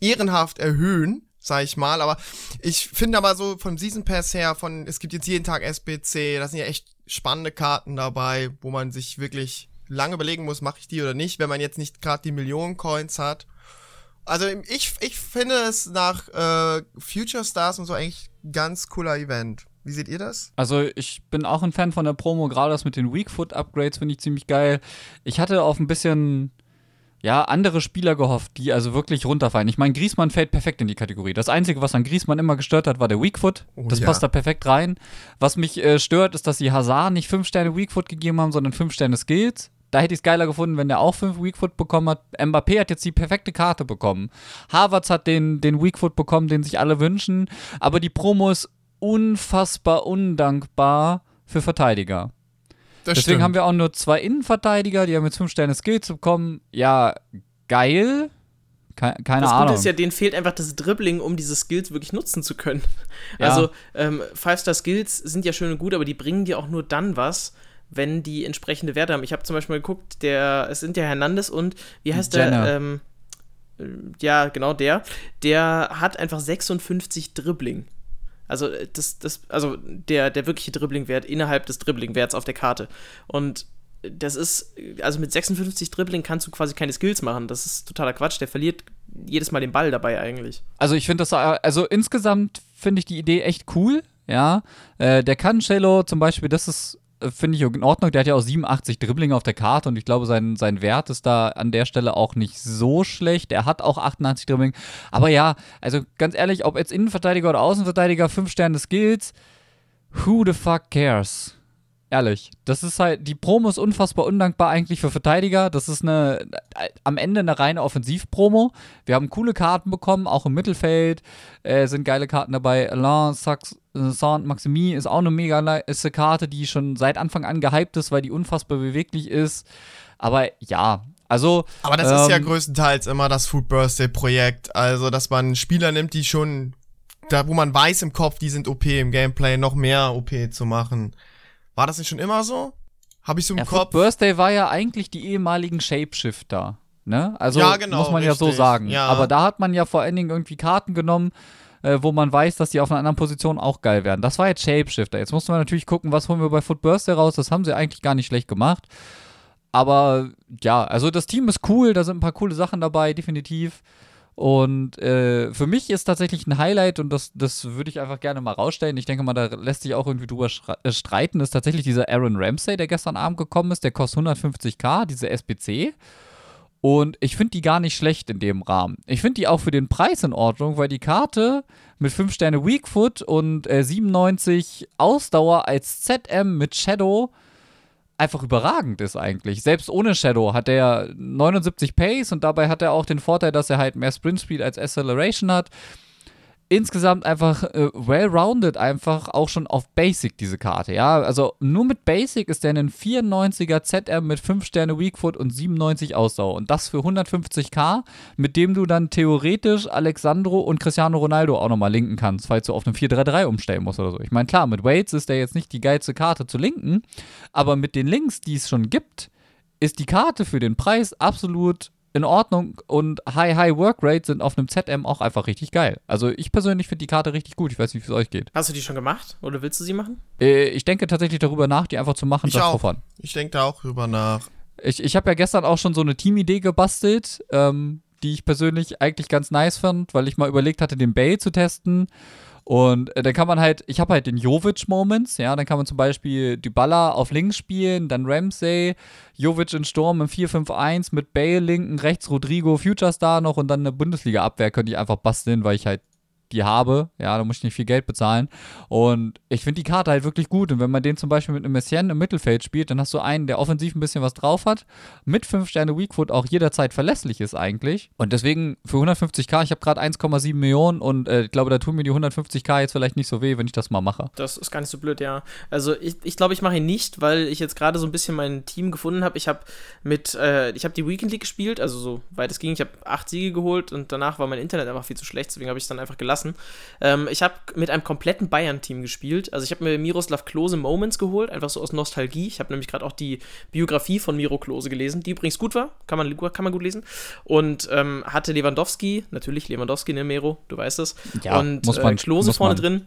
ehrenhaft erhöhen, sag ich mal, aber ich finde aber so vom Season Pass her, von, es gibt jetzt jeden Tag SBC, da sind ja echt spannende Karten dabei, wo man sich wirklich lange überlegen muss, mache ich die oder nicht, wenn man jetzt nicht gerade die Millionen Coins hat. Also ich, ich finde es nach äh, Future Stars und so eigentlich ein ganz cooler Event. Wie seht ihr das? Also ich bin auch ein Fan von der Promo, gerade das mit den Weakfoot Upgrades finde ich ziemlich geil. Ich hatte auf ein bisschen ja, andere Spieler gehofft, die also wirklich runterfallen. Ich meine, Griesmann fällt perfekt in die Kategorie. Das Einzige, was an Griesmann immer gestört hat, war der Weakfoot. Oh, das ja. passt da perfekt rein. Was mich äh, stört, ist, dass sie Hazard nicht 5 Sterne Weakfoot gegeben haben, sondern 5 Sterne Skills. Da hätte ich es geiler gefunden, wenn der auch 5 Weakfoot bekommen hat. Mbappé hat jetzt die perfekte Karte bekommen. Harvards hat den, den Weakfoot bekommen, den sich alle wünschen. Aber die Promo ist unfassbar undankbar für Verteidiger. Das Deswegen stimmt. haben wir auch nur zwei Innenverteidiger, die haben jetzt 5 Sterne Skills bekommen. Ja, geil. Keine, keine das Ahnung. Das Gute ist ja, denen fehlt einfach das Dribbling, um diese Skills wirklich nutzen zu können. Ja. Also, ähm, Five-Star-Skills sind ja schön und gut, aber die bringen dir auch nur dann was, wenn die entsprechende Werte haben. Ich habe zum Beispiel geguckt, der, es sind ja Hernandez und wie heißt Jenner. der? Ähm, äh, ja, genau der. Der hat einfach 56 Dribbling. Also äh, das, das, also der, der wirkliche Dribbling-Wert innerhalb des Dribbling-Werts auf der Karte. Und das ist, also mit 56 Dribbling kannst du quasi keine Skills machen. Das ist totaler Quatsch. Der verliert jedes Mal den Ball dabei eigentlich. Also ich finde das, also insgesamt finde ich die Idee echt cool. Ja, äh, der Cancelo zum Beispiel, das ist finde ich in Ordnung. Der hat ja auch 87 Dribbling auf der Karte und ich glaube, sein, sein Wert ist da an der Stelle auch nicht so schlecht. Er hat auch 88 Dribbling. Aber ja, also ganz ehrlich, ob jetzt Innenverteidiger oder Außenverteidiger, 5 Sterne Skills, who the fuck cares? Ehrlich, das ist halt, die Promo ist unfassbar undankbar eigentlich für Verteidiger. Das ist eine, am Ende eine reine Offensivpromo. Wir haben coole Karten bekommen, auch im Mittelfeld äh, sind geile Karten dabei. Alain, Sax, Saint Maximi ist auch eine mega nice Karte, die schon seit Anfang an gehypt ist, weil die unfassbar beweglich ist. Aber ja, also. Aber das ähm, ist ja ähm, größtenteils immer das Food Birthday Projekt. Also, dass man Spieler nimmt, die schon, da wo man weiß im Kopf, die sind OP im Gameplay, noch mehr OP zu machen. War das nicht schon immer so? Habe ich so im ja, Kopf. Birthday war ja eigentlich die ehemaligen Shapeshifter. Ne? Also ja, genau, muss man richtig. ja so sagen. Ja. Aber da hat man ja vor allen Dingen irgendwie Karten genommen, äh, wo man weiß, dass die auf einer anderen Position auch geil werden. Das war jetzt Shapeshifter. Jetzt musste man natürlich gucken, was holen wir bei Foot Birthday raus. Das haben sie eigentlich gar nicht schlecht gemacht. Aber ja, also das Team ist cool, da sind ein paar coole Sachen dabei, definitiv. Und äh, für mich ist tatsächlich ein Highlight, und das, das würde ich einfach gerne mal rausstellen. Ich denke mal, da lässt sich auch irgendwie drüber äh, streiten, ist tatsächlich dieser Aaron Ramsey, der gestern Abend gekommen ist. Der kostet 150k, diese SBC. Und ich finde die gar nicht schlecht in dem Rahmen. Ich finde die auch für den Preis in Ordnung, weil die Karte mit 5 Sterne Weakfoot und äh, 97 Ausdauer als ZM mit Shadow einfach überragend ist eigentlich. Selbst ohne Shadow hat er 79 Pace und dabei hat er auch den Vorteil, dass er halt mehr Sprint Speed als Acceleration hat insgesamt einfach äh, well-rounded, einfach auch schon auf Basic diese Karte. Ja, also nur mit Basic ist der ein 94er ZR mit 5 Sterne Weakfoot und 97 Ausdauer. Und das für 150k, mit dem du dann theoretisch Alexandro und Cristiano Ronaldo auch nochmal linken kannst, falls du auf eine 4-3-3 umstellen musst oder so. Ich meine, klar, mit Waits ist der jetzt nicht die geilste Karte zu linken, aber mit den Links, die es schon gibt, ist die Karte für den Preis absolut in Ordnung und High High Work Rate sind auf einem ZM auch einfach richtig geil. Also ich persönlich finde die Karte richtig gut. Ich weiß nicht, wie es euch geht. Hast du die schon gemacht oder willst du sie machen? Äh, ich denke tatsächlich darüber nach, die einfach zu machen. Ich auch. Ich denke da auch drüber nach. Ich, ich habe ja gestern auch schon so eine Teamidee gebastelt, ähm, die ich persönlich eigentlich ganz nice fand, weil ich mal überlegt hatte, den Bay zu testen. Und äh, dann kann man halt, ich habe halt den Jovic-Moments, ja, dann kann man zum Beispiel Dybala auf links spielen, dann Ramsey, Jovic in Sturm im 4-5-1 mit Bale linken, rechts Rodrigo, Futures da noch und dann eine Bundesliga-Abwehr könnte ich einfach basteln, weil ich halt die habe. Ja, da muss ich nicht viel Geld bezahlen. Und ich finde die Karte halt wirklich gut. Und wenn man den zum Beispiel mit einem Messian im Mittelfeld spielt, dann hast du einen, der offensiv ein bisschen was drauf hat, mit 5 Sterne Weakfoot auch jederzeit verlässlich ist eigentlich. Und deswegen für 150k, ich habe gerade 1,7 Millionen und äh, ich glaube, da tun mir die 150k jetzt vielleicht nicht so weh, wenn ich das mal mache. Das ist gar nicht so blöd, ja. Also ich, ich glaube, ich mache ihn nicht, weil ich jetzt gerade so ein bisschen mein Team gefunden habe. Ich habe mit, äh, ich habe die Weekend League gespielt, also so weit es ging. Ich habe acht Siege geholt und danach war mein Internet einfach viel zu schlecht, deswegen habe ich es dann einfach gelassen lassen. Ähm, ich habe mit einem kompletten Bayern-Team gespielt. Also ich habe mir Miroslav Klose Moments geholt, einfach so aus Nostalgie. Ich habe nämlich gerade auch die Biografie von Miro Klose gelesen, die übrigens gut war, kann man, kann man gut lesen. Und ähm, hatte Lewandowski, natürlich Lewandowski, ne, Miro, du weißt es. Ja, und muss man, äh, Klose vorne man. drin.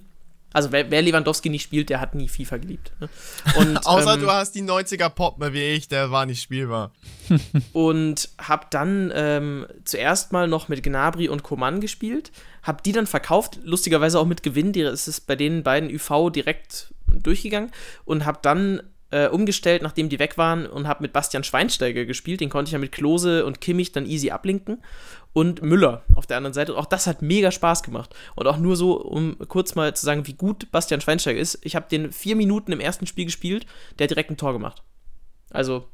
Also wer, wer, Lewandowski nicht spielt, der hat nie FIFA geliebt. Ne? Und, Außer ähm, du hast die 90er Pop wie ich, der war nicht spielbar. und hab dann ähm, zuerst mal noch mit Gnabry und Coman gespielt, hab die dann verkauft, lustigerweise auch mit Gewinn, die, es ist bei den beiden UV direkt durchgegangen und hab dann äh, umgestellt, nachdem die weg waren und habe mit Bastian Schweinsteiger gespielt. Den konnte ich ja mit Klose und Kimmich dann easy ablinken. Und Müller auf der anderen Seite. Und auch das hat mega Spaß gemacht. Und auch nur so, um kurz mal zu sagen, wie gut Bastian Schweinsteiger ist. Ich habe den vier Minuten im ersten Spiel gespielt, der hat direkt ein Tor gemacht. Also,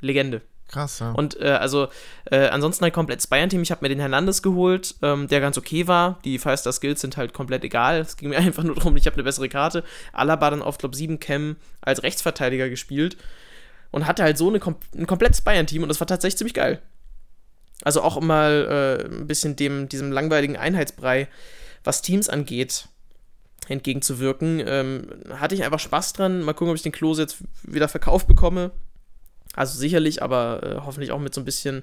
Legende. Krass, ja. Und äh, also äh, ansonsten ein komplettes Bayern-Team. Ich habe mir den Hernandez geholt, ähm, der ganz okay war. Die Five-Star-Skills sind halt komplett egal. Es ging mir einfach nur darum, ich habe eine bessere Karte. Alaba dann auf, glaube 7 Cam als Rechtsverteidiger gespielt und hatte halt so eine, ein komplettes Bayern-Team und das war tatsächlich ziemlich geil. Also auch mal äh, ein bisschen dem, diesem langweiligen Einheitsbrei, was Teams angeht, entgegenzuwirken. Ähm, hatte ich einfach Spaß dran. Mal gucken, ob ich den Klose jetzt wieder verkauft bekomme. Also sicherlich, aber äh, hoffentlich auch mit so ein bisschen,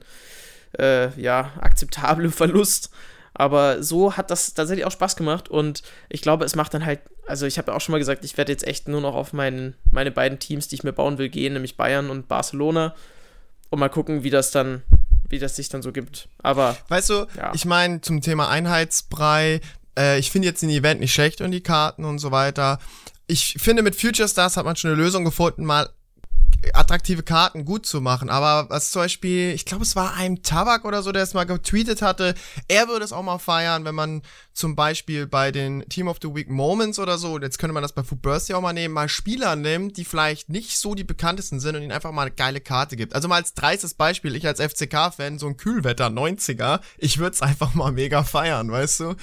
äh, ja, akzeptablem Verlust. Aber so hat das tatsächlich auch Spaß gemacht und ich glaube, es macht dann halt, also ich habe ja auch schon mal gesagt, ich werde jetzt echt nur noch auf mein, meine beiden Teams, die ich mir bauen will, gehen, nämlich Bayern und Barcelona und mal gucken, wie das dann, wie das sich dann so gibt. Aber. Weißt du, ja. ich meine, zum Thema Einheitsbrei, äh, ich finde jetzt den Event nicht schlecht und die Karten und so weiter. Ich finde, mit Future Stars hat man schon eine Lösung gefunden, mal attraktive Karten gut zu machen. Aber was zum Beispiel, ich glaube, es war ein Tabak oder so, der es mal getweetet hatte, er würde es auch mal feiern, wenn man zum Beispiel bei den Team of the Week Moments oder so, jetzt könnte man das bei Food Birthday auch mal nehmen, mal Spieler nimmt, die vielleicht nicht so die bekanntesten sind und ihnen einfach mal eine geile Karte gibt. Also mal als dreistes Beispiel, ich als FCK-Fan, so ein Kühlwetter 90er, ich würde es einfach mal mega feiern, weißt du?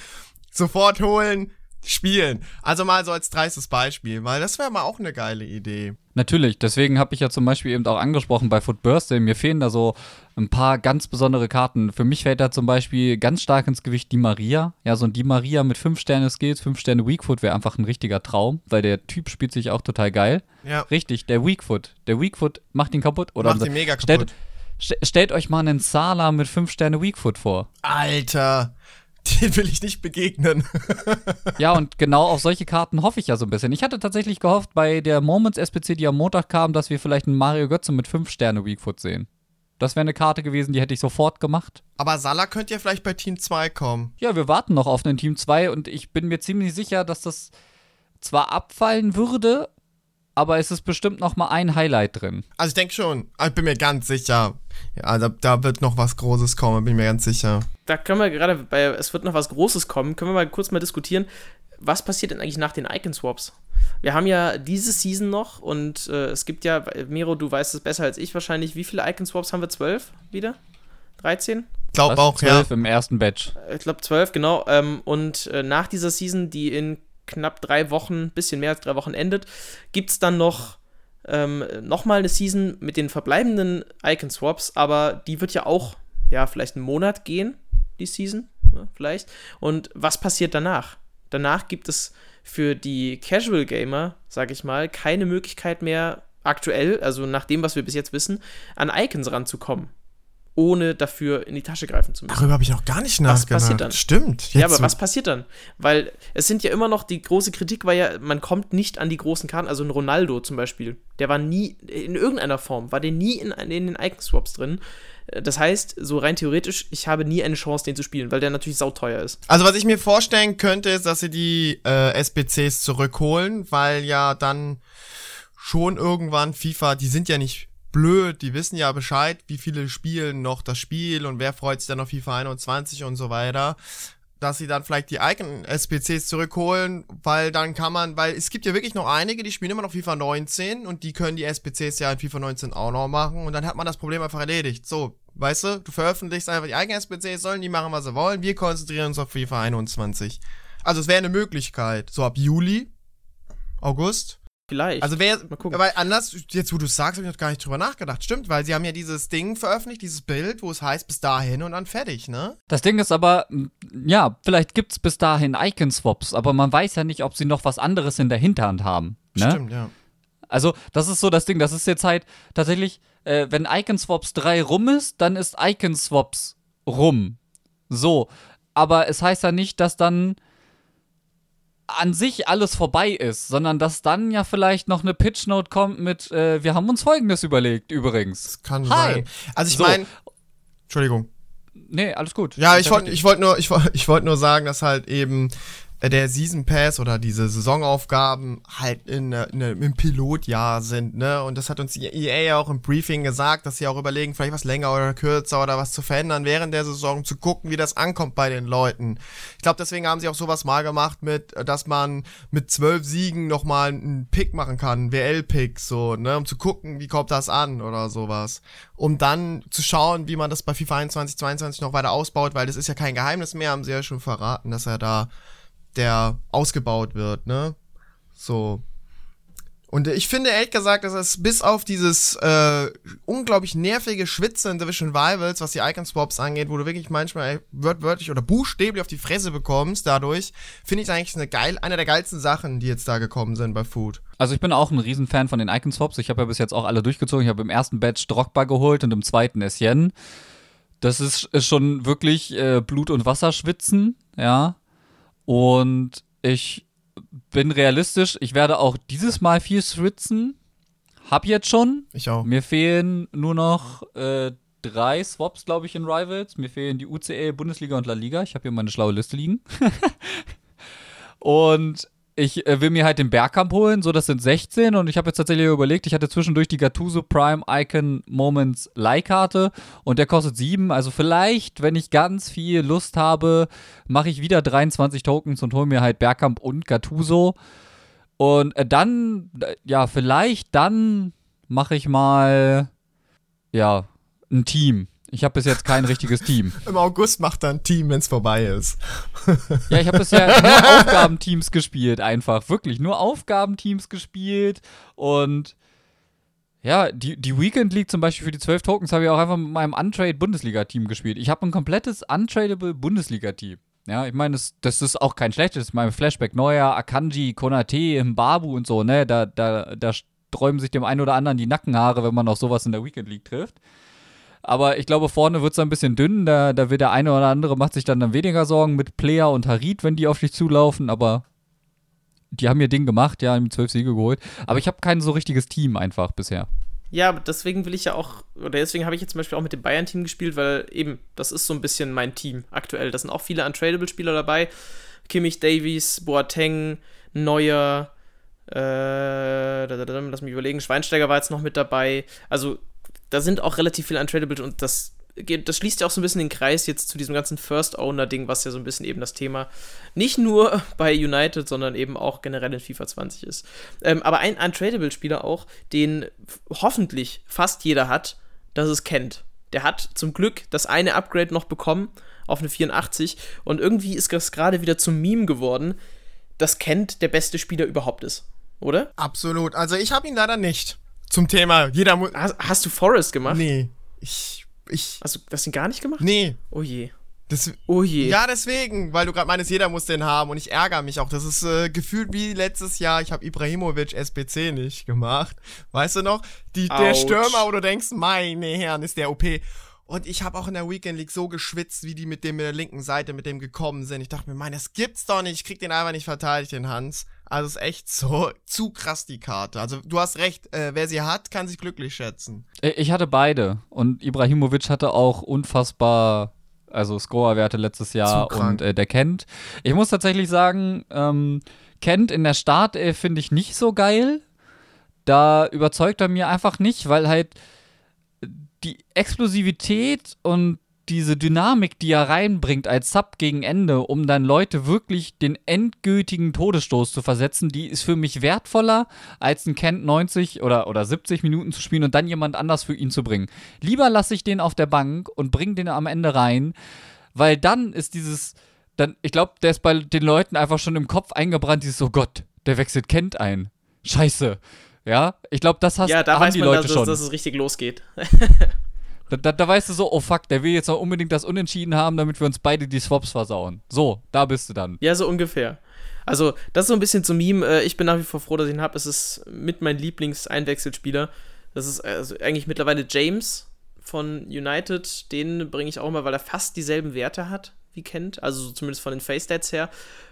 Sofort holen, spielen. Also mal so als dreistes Beispiel, weil das wäre mal auch eine geile Idee. Natürlich, deswegen habe ich ja zum Beispiel eben auch angesprochen bei Foot Birthday, mir fehlen da so ein paar ganz besondere Karten. Für mich fällt da zum Beispiel ganz stark ins Gewicht die Maria. Ja, so ein Die Maria mit 5 Sterne Skills, 5 Sterne Weakfoot wäre einfach ein richtiger Traum, weil der Typ spielt sich auch total geil. Ja. Richtig, der Weakfoot. Der Weakfoot macht ihn kaputt. Oder macht ihn mega kaputt. Stellt, stellt euch mal einen Sala mit 5 Sterne Weakfoot vor. Alter. Den will ich nicht begegnen. ja, und genau auf solche Karten hoffe ich ja so ein bisschen. Ich hatte tatsächlich gehofft, bei der Moments SPC, die am Montag kam, dass wir vielleicht einen Mario Götze mit 5 Sterne Weakfoot sehen. Das wäre eine Karte gewesen, die hätte ich sofort gemacht. Aber Salah könnte ja vielleicht bei Team 2 kommen. Ja, wir warten noch auf einen Team 2 und ich bin mir ziemlich sicher, dass das zwar abfallen würde, aber es ist bestimmt noch mal ein Highlight drin. Also ich denke schon. Ich bin mir ganz sicher. Ja, da, da, wird noch was Großes kommen, bin ich mir ganz sicher. Da können wir gerade bei Es wird noch was Großes kommen, können wir mal kurz mal diskutieren, was passiert denn eigentlich nach den Icon-Swaps? Wir haben ja diese Season noch und äh, es gibt ja, Miro, du weißt es besser als ich wahrscheinlich, wie viele Icon-Swaps haben wir? Zwölf wieder? 13? Ich glaube auch, 12 ja. im ersten Batch. Ich glaube zwölf, genau. Ähm, und äh, nach dieser Season, die in knapp drei Wochen, bisschen mehr als drei Wochen endet, gibt es dann noch ähm, nochmal eine Season mit den verbleibenden Icon-Swaps, aber die wird ja auch, ja, vielleicht einen Monat gehen, die Season, ja, vielleicht. Und was passiert danach? Danach gibt es für die Casual Gamer, sag ich mal, keine Möglichkeit mehr, aktuell, also nach dem, was wir bis jetzt wissen, an Icons ranzukommen. Ohne dafür in die Tasche greifen zu müssen. Darüber habe ich noch gar nicht nachgedacht. Was passiert dann? Stimmt. ja, aber so was passiert dann? Weil es sind ja immer noch, die große Kritik war ja, man kommt nicht an die großen Karten. Also ein Ronaldo zum Beispiel, der war nie, in irgendeiner Form, war der nie in, in den Icon-Swaps drin. Das heißt, so rein theoretisch, ich habe nie eine Chance, den zu spielen, weil der natürlich sauteuer ist. Also was ich mir vorstellen könnte, ist, dass sie die äh, SBCs zurückholen, weil ja dann schon irgendwann FIFA, die sind ja nicht blöd, die wissen ja Bescheid, wie viele spielen noch das Spiel und wer freut sich dann auf FIFA 21 und so weiter dass sie dann vielleicht die Icon-SPCs zurückholen, weil dann kann man, weil es gibt ja wirklich noch einige, die spielen immer noch FIFA 19 und die können die SPCs ja in FIFA 19 auch noch machen und dann hat man das Problem einfach erledigt. So, weißt du, du veröffentlichst einfach die eigenen SPCs, sollen die machen, was sie wollen, wir konzentrieren uns auf FIFA 21. Also es wäre eine Möglichkeit, so ab Juli, August, Vielleicht. Also wer, weil anders, jetzt wo du es sagst, habe ich noch gar nicht drüber nachgedacht. Stimmt, weil sie haben ja dieses Ding veröffentlicht, dieses Bild, wo es heißt bis dahin und dann fertig, ne? Das Ding ist aber, ja, vielleicht gibt es bis dahin Icon-Swaps, aber man weiß ja nicht, ob sie noch was anderes in der Hinterhand haben. Ne? Stimmt, ja. Also, das ist so das Ding, das ist jetzt halt tatsächlich, äh, wenn Icon-Swaps 3 rum ist, dann ist Icon-Swaps rum. So. Aber es heißt ja nicht, dass dann an sich alles vorbei ist, sondern dass dann ja vielleicht noch eine Pitchnote kommt mit, äh, wir haben uns folgendes überlegt übrigens. Das kann Hi. sein. Also ich so. meine, Entschuldigung. Nee, alles gut. Ja, ich wollte ich wollt nur, ich ich wollt nur sagen, dass halt eben der Season Pass oder diese Saisonaufgaben halt in, in, im Pilotjahr sind, ne? Und das hat uns EA ja auch im Briefing gesagt, dass sie auch überlegen, vielleicht was länger oder kürzer oder was zu verändern während der Saison, zu gucken, wie das ankommt bei den Leuten. Ich glaube, deswegen haben sie auch sowas mal gemacht mit, äh, dass man mit zwölf Siegen nochmal einen Pick machen kann, WL-Pick, so, ne? Um zu gucken, wie kommt das an oder sowas. Um dann zu schauen, wie man das bei FIFA 21, 22 noch weiter ausbaut, weil das ist ja kein Geheimnis mehr, haben sie ja schon verraten, dass er da der ausgebaut wird, ne? So. Und ich finde ehrlich gesagt, dass es bis auf dieses äh, unglaublich nervige Schwitzen Division Rivals, was die Icon Swaps angeht, wo du wirklich manchmal wörtlich oder buchstäblich auf die Fresse bekommst, dadurch, finde ich eigentlich eine geil, eine der geilsten Sachen, die jetzt da gekommen sind bei Food. Also ich bin auch ein Riesenfan von den Icon Swaps. Ich habe ja bis jetzt auch alle durchgezogen. Ich habe im ersten Batch Drogba geholt und im zweiten Essien. Das ist, ist schon wirklich äh, Blut- und Wasserschwitzen, ja. Und ich bin realistisch. Ich werde auch dieses Mal viel schwitzen. Hab jetzt schon. Ich auch. Mir fehlen nur noch äh, drei Swaps, glaube ich, in Rivals. Mir fehlen die UCL, Bundesliga und La Liga. Ich habe hier meine schlaue Liste liegen. und ich äh, will mir halt den Bergkamp holen, so das sind 16 und ich habe jetzt tatsächlich überlegt, ich hatte zwischendurch die Gattuso Prime Icon Moments Leihkarte und der kostet 7, also vielleicht, wenn ich ganz viel Lust habe, mache ich wieder 23 Tokens und hole mir halt Bergkamp und Gattuso und äh, dann, äh, ja, vielleicht dann mache ich mal, ja, ein Team. Ich habe bis jetzt kein richtiges Team. Im August macht er ein Team, wenn es vorbei ist. ja, ich habe bisher nur Aufgabenteams gespielt, einfach. Wirklich, nur Aufgabenteams gespielt. Und ja, die, die Weekend League zum Beispiel für die 12 Tokens habe ich auch einfach mit meinem Untrade Bundesliga-Team gespielt. Ich habe ein komplettes Untradable Bundesliga-Team. Ja, ich meine, das, das ist auch kein schlechtes. Mein Flashback Neuer, Akanji, Konate, Mbabu und so, ne? Da, da, da sträuben sich dem einen oder anderen die Nackenhaare, wenn man auf sowas in der Weekend League trifft. Aber ich glaube, vorne wird es ein bisschen dünn. Da, da wird der eine oder andere macht sich dann, dann weniger Sorgen mit Player und Harit, wenn die auf dich zulaufen. Aber die haben ihr Ding gemacht, ja, haben zwölf Siege geholt. Aber ich habe kein so richtiges Team einfach bisher. Ja, deswegen will ich ja auch, oder deswegen habe ich jetzt zum Beispiel auch mit dem Bayern-Team gespielt, weil eben, das ist so ein bisschen mein Team aktuell. Da sind auch viele Untradable-Spieler dabei. Kimmich, Davies, Boateng, Neuer, äh, lass mich überlegen, Schweinsteiger war jetzt noch mit dabei. Also da sind auch relativ viele Untradable und das das schließt ja auch so ein bisschen den Kreis jetzt zu diesem ganzen First-Owner-Ding, was ja so ein bisschen eben das Thema nicht nur bei United, sondern eben auch generell in FIFA 20 ist. Ähm, aber ein Untradable-Spieler auch, den hoffentlich fast jeder hat, das ist Kent. Der hat zum Glück das eine Upgrade noch bekommen auf eine 84 und irgendwie ist das gerade wieder zum Meme geworden, dass Kent der beste Spieler überhaupt ist, oder? Absolut. Also ich habe ihn leider nicht zum Thema, jeder muss. Hast, hast, du Forest gemacht? Nee. Ich. ich hast du das denn gar nicht gemacht? Nee. Oh je. Das, oh je. Ja, deswegen, weil du gerade meinst, jeder muss den haben und ich ärgere mich auch. Das ist äh, gefühlt wie letztes Jahr, ich habe Ibrahimovic SBC nicht gemacht. Weißt du noch? Die, der Stürmer, wo du denkst, meine Herren, ist der OP. Und ich habe auch in der Weekend League so geschwitzt, wie die mit dem mit der linken Seite mit dem gekommen sind. Ich dachte mir, mein, das gibt's doch nicht. Ich krieg den einfach nicht verteidigt, den Hans. Also ist echt so zu krass die Karte. Also du hast recht, äh, wer sie hat, kann sich glücklich schätzen. Ich hatte beide und Ibrahimovic hatte auch unfassbar also Scorerwerte letztes Jahr und äh, der Kent. Ich muss tatsächlich sagen, ähm, Kent in der Start finde ich nicht so geil. Da überzeugt er mir einfach nicht, weil halt die Explosivität und diese Dynamik, die er reinbringt als Sub gegen Ende, um dann Leute wirklich den endgültigen Todesstoß zu versetzen, die ist für mich wertvoller, als ein Kent 90 oder, oder 70 Minuten zu spielen und dann jemand anders für ihn zu bringen. Lieber lasse ich den auf der Bank und bringe den am Ende rein, weil dann ist dieses, dann, ich glaube, der ist bei den Leuten einfach schon im Kopf eingebrannt, dieses, oh Gott, der wechselt Kent ein. Scheiße. Ja, ich glaube, das hast, ja, da haben die man, Leute dass, schon. dass es richtig losgeht. Da, da, da, weißt du so, oh fuck, der will jetzt auch unbedingt das Unentschieden haben, damit wir uns beide die Swaps versauen. So, da bist du dann. Ja, so ungefähr. Also, das ist so ein bisschen zum Meme. Äh, ich bin nach wie vor froh, dass ich ihn habe. Es ist mit mein Lieblingseinwechselspieler. Das ist also eigentlich mittlerweile James von United. Den bringe ich auch mal, weil er fast dieselben Werte hat wie kennt. Also zumindest von den Face-Stats her.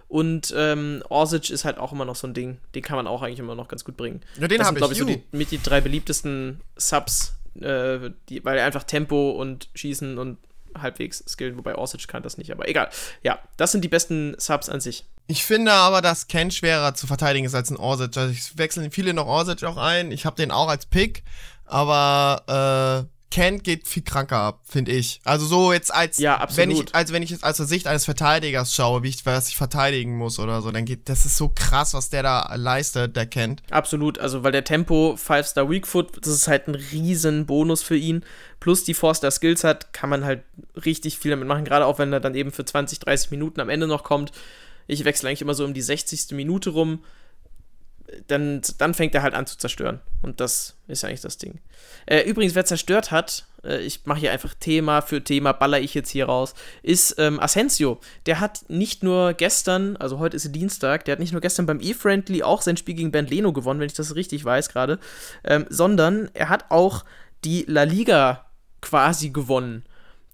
Und ähm, Orsic ist halt auch immer noch so ein Ding. Den kann man auch eigentlich immer noch ganz gut bringen. Ja, den habe ich. glaube ich, so die, mit die drei beliebtesten Subs äh, die, weil er einfach Tempo und Schießen und halbwegs skillen, wobei Orsic kann das nicht, aber egal. Ja, das sind die besten Subs an sich. Ich finde aber, dass Ken schwerer zu verteidigen ist als ein Orsic. Also ich wechseln viele noch Orsic auch ein. Ich habe den auch als Pick, aber äh, Kent geht viel kranker ab, finde ich. Also so jetzt als ja, wenn ich als wenn ich es aus der Sicht eines Verteidigers schaue, wie ich was ich verteidigen muss oder so, dann geht das ist so krass, was der da leistet, der Kent. Absolut, also weil der Tempo 5 Star Weak Foot, das ist halt ein riesen Bonus für ihn. Plus die Forster Skills hat, kann man halt richtig viel damit machen, gerade auch wenn er dann eben für 20, 30 Minuten am Ende noch kommt. Ich wechsle eigentlich immer so um die 60. Minute rum dann, dann fängt er halt an zu zerstören. Und das ist eigentlich das Ding. Äh, übrigens, wer zerstört hat, äh, ich mache hier einfach Thema für Thema, baller ich jetzt hier raus, ist ähm, Asensio. Der hat nicht nur gestern, also heute ist Dienstag, der hat nicht nur gestern beim E-Friendly auch sein Spiel gegen Bernd Leno gewonnen, wenn ich das richtig weiß gerade, ähm, sondern er hat auch die La Liga quasi gewonnen.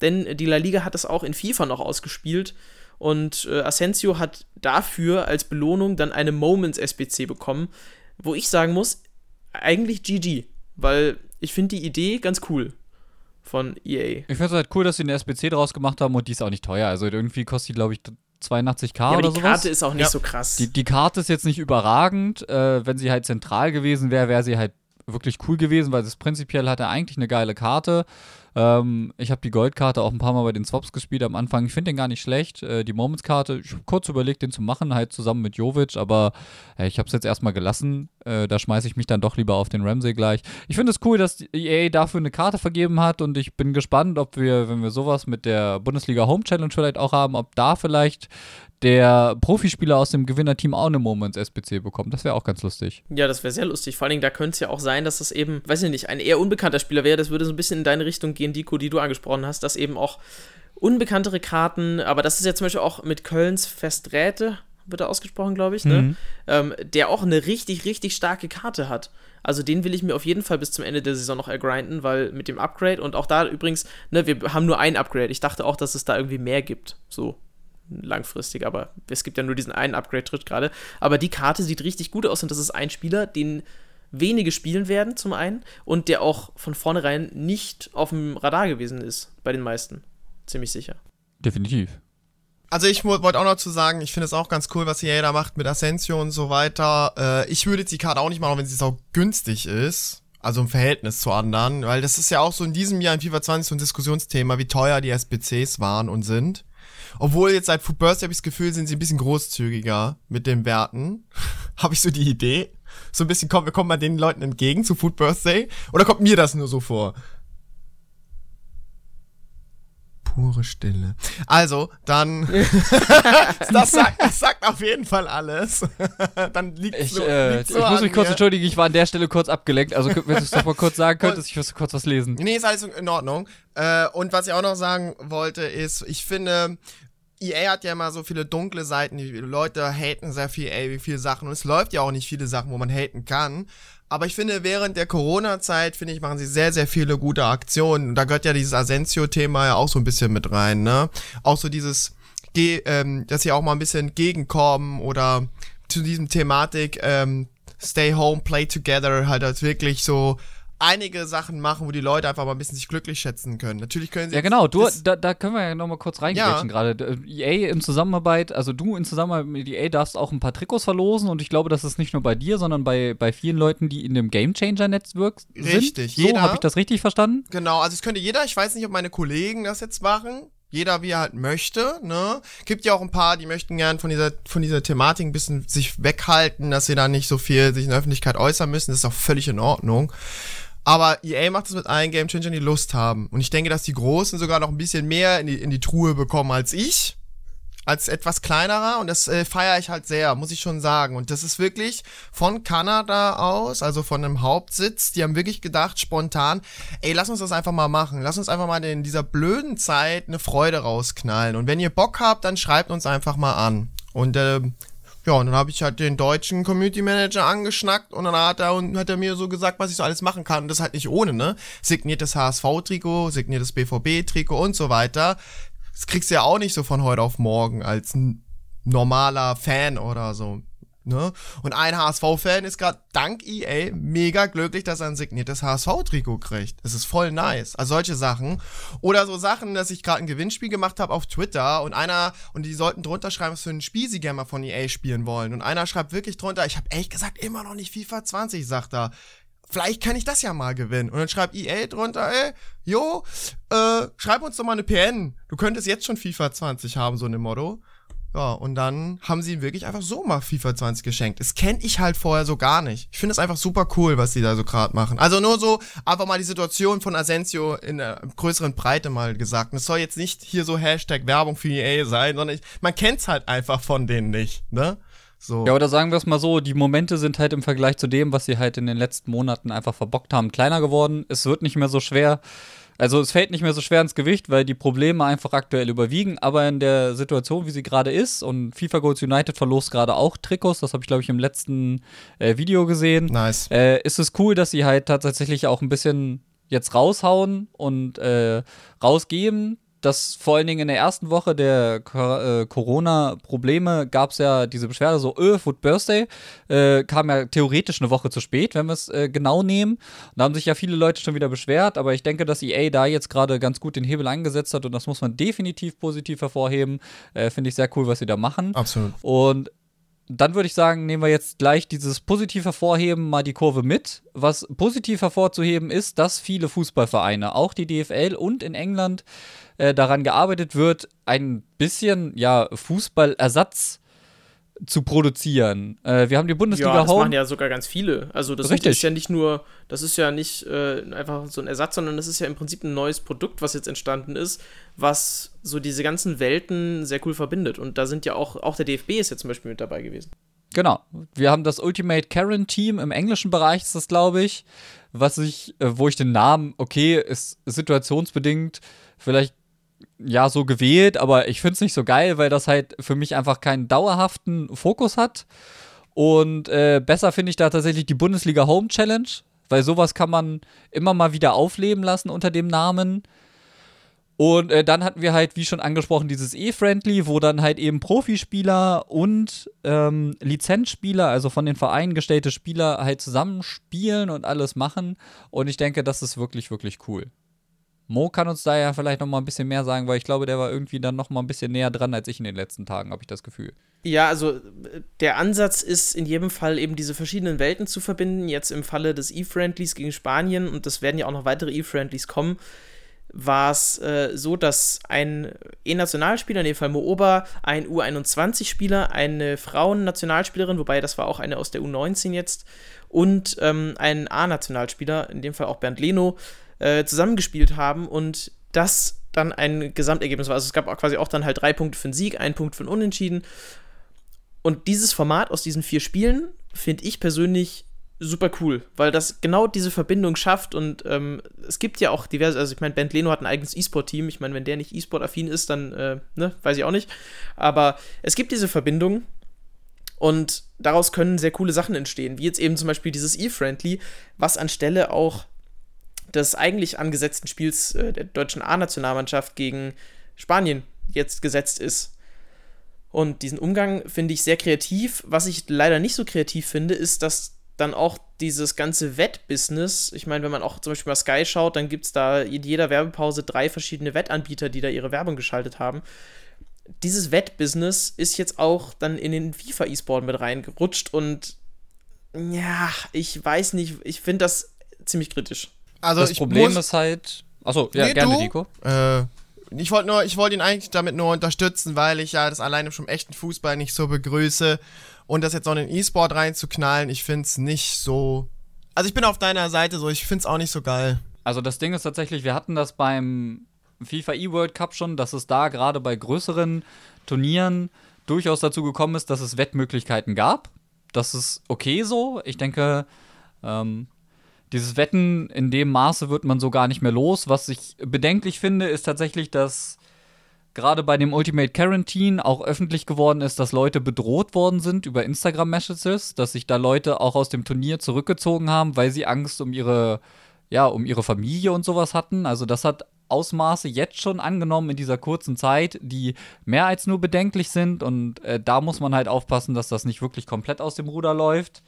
Denn die La Liga hat es auch in FIFA noch ausgespielt. Und äh, Asensio hat dafür als Belohnung dann eine Moments SBC bekommen, wo ich sagen muss, eigentlich GG, weil ich finde die Idee ganz cool von EA. Ich finde es halt cool, dass sie eine SBC draus gemacht haben und die ist auch nicht teuer. Also irgendwie kostet die, glaube ich, 82k ja, aber oder die Karte ist auch nicht ja. so krass. Die, die Karte ist jetzt nicht überragend. Äh, wenn sie halt zentral gewesen wäre, wäre sie halt wirklich cool gewesen, weil es prinzipiell hat er eigentlich eine geile Karte. Ähm, ich habe die Goldkarte auch ein paar Mal bei den Swaps gespielt am Anfang. Ich finde den gar nicht schlecht. Äh, die Moments-Karte, ich habe kurz überlegt, den zu machen, halt zusammen mit Jovic, aber äh, ich habe es jetzt erstmal gelassen. Äh, da schmeiße ich mich dann doch lieber auf den Ramsey gleich. Ich finde es cool, dass EA dafür eine Karte vergeben hat und ich bin gespannt, ob wir, wenn wir sowas mit der Bundesliga Home Challenge vielleicht auch haben, ob da vielleicht der Profispieler aus dem Gewinnerteam auch eine Moments SBC bekommt. Das wäre auch ganz lustig. Ja, das wäre sehr lustig. Vor allen Dingen, da könnte es ja auch sein, dass das eben, weiß ich nicht, ein eher unbekannter Spieler wäre. Das würde so ein bisschen in deine Richtung gehen, Diko, die du angesprochen hast, dass eben auch unbekanntere Karten, aber das ist ja zum Beispiel auch mit Kölns Festräte, wird er ausgesprochen, glaube ich, ne? Mhm. Ähm, der auch eine richtig, richtig starke Karte hat. Also den will ich mir auf jeden Fall bis zum Ende der Saison noch ergrinden, weil mit dem Upgrade und auch da übrigens, ne, wir haben nur ein Upgrade. Ich dachte auch, dass es da irgendwie mehr gibt. So, langfristig, aber es gibt ja nur diesen einen Upgrade-Tritt gerade. Aber die Karte sieht richtig gut aus und das ist ein Spieler, den wenige spielen werden, zum einen, und der auch von vornherein nicht auf dem Radar gewesen ist, bei den meisten. Ziemlich sicher. Definitiv. Also ich wollte auch noch zu sagen, ich finde es auch ganz cool, was EA da macht mit Asensio und so weiter. Äh, ich würde die Karte auch nicht machen, wenn sie so günstig ist. Also im Verhältnis zu anderen, weil das ist ja auch so in diesem Jahr in FIFA 20 so ein Diskussionsthema, wie teuer die SBCs waren und sind. Obwohl jetzt seit Food Burst habe ich das Gefühl, sind sie ein bisschen großzügiger mit den Werten. habe ich so die Idee. So ein bisschen, kommen wir kommen mal den Leuten entgegen zu Food Birthday? Oder kommt mir das nur so vor? Pure Stille. Also, dann. das, sagt, das sagt auf jeden Fall alles. dann liegt ich, so, äh, so Ich muss mich kurz entschuldigen, ich war an der Stelle kurz abgelenkt. Also, wenn du es doch mal kurz sagen könntest, ich müsste kurz was lesen. Nee, ist alles in Ordnung. Äh, und was ich auch noch sagen wollte, ist, ich finde, EA hat ja immer so viele dunkle Seiten, die Leute haten sehr viel EA, wie viele Sachen und es läuft ja auch nicht viele Sachen, wo man haten kann. Aber ich finde, während der Corona-Zeit, finde ich, machen sie sehr, sehr viele gute Aktionen. Und da gehört ja dieses Asensio-Thema ja auch so ein bisschen mit rein, ne? Auch so dieses, ähm, dass sie auch mal ein bisschen entgegenkommen oder zu diesem Thematik, ähm, Stay Home, Play Together, halt als wirklich so einige Sachen machen, wo die Leute einfach mal ein bisschen sich glücklich schätzen können. Natürlich können sie. Ja, genau, du, da, da können wir ja nochmal kurz reingreifen ja. gerade. EA in Zusammenarbeit, also du in Zusammenarbeit mit EA darfst auch ein paar Trikots verlosen und ich glaube, das ist nicht nur bei dir, sondern bei, bei vielen Leuten, die in dem Game Changer Netzwerk sind. Richtig, so, jeder. habe ich das richtig verstanden? Genau, also es könnte jeder, ich weiß nicht, ob meine Kollegen das jetzt machen. Jeder wie er halt möchte, ne? Gibt ja auch ein paar, die möchten gern von dieser, von dieser Thematik ein bisschen sich weghalten, dass sie da nicht so viel sich in der Öffentlichkeit äußern müssen. Das ist auch völlig in Ordnung. Aber EA macht es mit allen Game Changern, die Lust haben. Und ich denke, dass die Großen sogar noch ein bisschen mehr in die, in die Truhe bekommen als ich. Als etwas kleinerer. Und das äh, feiere ich halt sehr, muss ich schon sagen. Und das ist wirklich von Kanada aus, also von einem Hauptsitz. Die haben wirklich gedacht, spontan, ey, lass uns das einfach mal machen. Lass uns einfach mal in dieser blöden Zeit eine Freude rausknallen. Und wenn ihr Bock habt, dann schreibt uns einfach mal an. Und äh, ja, und dann habe ich halt den deutschen Community Manager angeschnackt und dann hat er, und hat er mir so gesagt, was ich so alles machen kann. Und das halt nicht ohne, ne? Signiertes HSV-Trikot, signiertes BVB-Trikot und so weiter. Das kriegst du ja auch nicht so von heute auf morgen als normaler Fan oder so. Ne? Und ein HSV-Fan ist gerade dank EA mega glücklich, dass er ein signiertes HSV-Trikot kriegt. Das ist voll nice. Also solche Sachen. Oder so Sachen, dass ich gerade ein Gewinnspiel gemacht habe auf Twitter und einer, und die sollten drunter schreiben, was für ein Spiel sie gerne mal von EA spielen wollen. Und einer schreibt wirklich drunter, ich habe ehrlich gesagt immer noch nicht FIFA 20, sagt er vielleicht kann ich das ja mal gewinnen. Und dann schreibt EA drunter, ey, jo, äh, schreib uns doch mal eine PN. Du könntest jetzt schon FIFA 20 haben, so eine Motto. Ja, und dann haben sie ihm wirklich einfach so mal FIFA 20 geschenkt. Das kenne ich halt vorher so gar nicht. Ich finde es einfach super cool, was die da so gerade machen. Also nur so einfach mal die Situation von Asensio in einer größeren Breite mal gesagt. Und es soll jetzt nicht hier so Hashtag Werbung für EA sein, sondern ich, man kennt's halt einfach von denen nicht, ne? So. Ja, oder sagen wir es mal so, die Momente sind halt im Vergleich zu dem, was sie halt in den letzten Monaten einfach verbockt haben, kleiner geworden. Es wird nicht mehr so schwer, also es fällt nicht mehr so schwer ins Gewicht, weil die Probleme einfach aktuell überwiegen. Aber in der Situation, wie sie gerade ist, und FIFA Goals United verlost gerade auch Trikots, das habe ich glaube ich im letzten äh, Video gesehen. Nice. Äh, ist es cool, dass sie halt tatsächlich auch ein bisschen jetzt raushauen und äh, rausgeben dass vor allen Dingen in der ersten Woche der äh, Corona-Probleme gab es ja diese Beschwerde, so, öh, Food Birthday, äh, kam ja theoretisch eine Woche zu spät, wenn wir es äh, genau nehmen. Und da haben sich ja viele Leute schon wieder beschwert, aber ich denke, dass EA da jetzt gerade ganz gut den Hebel eingesetzt hat und das muss man definitiv positiv hervorheben. Äh, finde ich sehr cool, was sie da machen. Absolut. Und dann würde ich sagen, nehmen wir jetzt gleich dieses positiv hervorheben mal die Kurve mit. Was positiv hervorzuheben ist, dass viele Fußballvereine, auch die DFL und in England, äh, daran gearbeitet wird, ein bisschen ja Fußballersatz zu produzieren. Äh, wir haben die Bundesliga ja, das Home. machen ja sogar ganz viele. Also das Richtig. ist ja nicht nur, das ist ja nicht äh, einfach so ein Ersatz, sondern das ist ja im Prinzip ein neues Produkt, was jetzt entstanden ist, was so diese ganzen Welten sehr cool verbindet. Und da sind ja auch, auch der DFB ist ja zum Beispiel mit dabei gewesen. Genau. Wir haben das Ultimate Karen Team im englischen Bereich, ist das, glaube ich, was ich, äh, wo ich den Namen, okay, ist situationsbedingt vielleicht ja so gewählt, aber ich finde es nicht so geil, weil das halt für mich einfach keinen dauerhaften Fokus hat. Und äh, besser finde ich da tatsächlich die Bundesliga Home Challenge, weil sowas kann man immer mal wieder aufleben lassen unter dem Namen. Und äh, dann hatten wir halt, wie schon angesprochen, dieses E-Friendly, wo dann halt eben Profispieler und ähm, Lizenzspieler, also von den Vereinen gestellte Spieler, halt zusammenspielen und alles machen. Und ich denke, das ist wirklich, wirklich cool. Mo kann uns da ja vielleicht noch mal ein bisschen mehr sagen, weil ich glaube, der war irgendwie dann noch mal ein bisschen näher dran als ich in den letzten Tagen, habe ich das Gefühl. Ja, also der Ansatz ist in jedem Fall eben diese verschiedenen Welten zu verbinden. Jetzt im Falle des E-Friendlies gegen Spanien und das werden ja auch noch weitere E-Friendlies kommen, war es äh, so, dass ein E-Nationalspieler, in dem Fall Mooba, ein U21-Spieler, eine Frauen-Nationalspielerin, wobei das war auch eine aus der U19 jetzt, und ähm, ein A-Nationalspieler, in dem Fall auch Bernd Leno, äh, zusammengespielt haben und das dann ein Gesamtergebnis war. Also es gab auch quasi auch dann halt drei Punkte für den Sieg, ein Punkt für den Unentschieden. Und dieses Format aus diesen vier Spielen finde ich persönlich super cool, weil das genau diese Verbindung schafft und ähm, es gibt ja auch diverse, also ich meine, Ben Leno hat ein eigenes E-Sport-Team, ich meine, wenn der nicht E-Sport-affin ist, dann, äh, ne, weiß ich auch nicht, aber es gibt diese Verbindung und daraus können sehr coole Sachen entstehen, wie jetzt eben zum Beispiel dieses E-Friendly, was anstelle auch des eigentlich angesetzten Spiels äh, der deutschen A-Nationalmannschaft gegen Spanien jetzt gesetzt ist. Und diesen Umgang finde ich sehr kreativ. Was ich leider nicht so kreativ finde, ist, dass dann auch dieses ganze Wettbusiness, ich meine, wenn man auch zum Beispiel mal Sky schaut, dann gibt es da in jeder Werbepause drei verschiedene Wettanbieter, die da ihre Werbung geschaltet haben. Dieses Wettbusiness ist jetzt auch dann in den FIFA-E-Sport mit reingerutscht und ja, ich weiß nicht, ich finde das ziemlich kritisch. Also das Problem ist halt. Achso, ja, nee, gerne, du, Nico. Äh, ich wollte nur, ich wollte ihn eigentlich damit nur unterstützen, weil ich ja das alleine schon echten Fußball nicht so begrüße und das jetzt noch in den E-Sport reinzuknallen, ich finde es nicht so. Also ich bin auf deiner Seite so, ich finde es auch nicht so geil. Also das Ding ist tatsächlich, wir hatten das beim FIFA E-World Cup schon, dass es da gerade bei größeren Turnieren durchaus dazu gekommen ist, dass es Wettmöglichkeiten gab. Das ist okay so. Ich denke, ähm, dieses Wetten in dem Maße wird man so gar nicht mehr los. Was ich bedenklich finde, ist tatsächlich, dass gerade bei dem Ultimate Quarantine auch öffentlich geworden ist, dass Leute bedroht worden sind über Instagram-Messages, dass sich da Leute auch aus dem Turnier zurückgezogen haben, weil sie Angst um ihre, ja, um ihre Familie und sowas hatten. Also das hat Ausmaße jetzt schon angenommen in dieser kurzen Zeit, die mehr als nur bedenklich sind. Und äh, da muss man halt aufpassen, dass das nicht wirklich komplett aus dem Ruder läuft.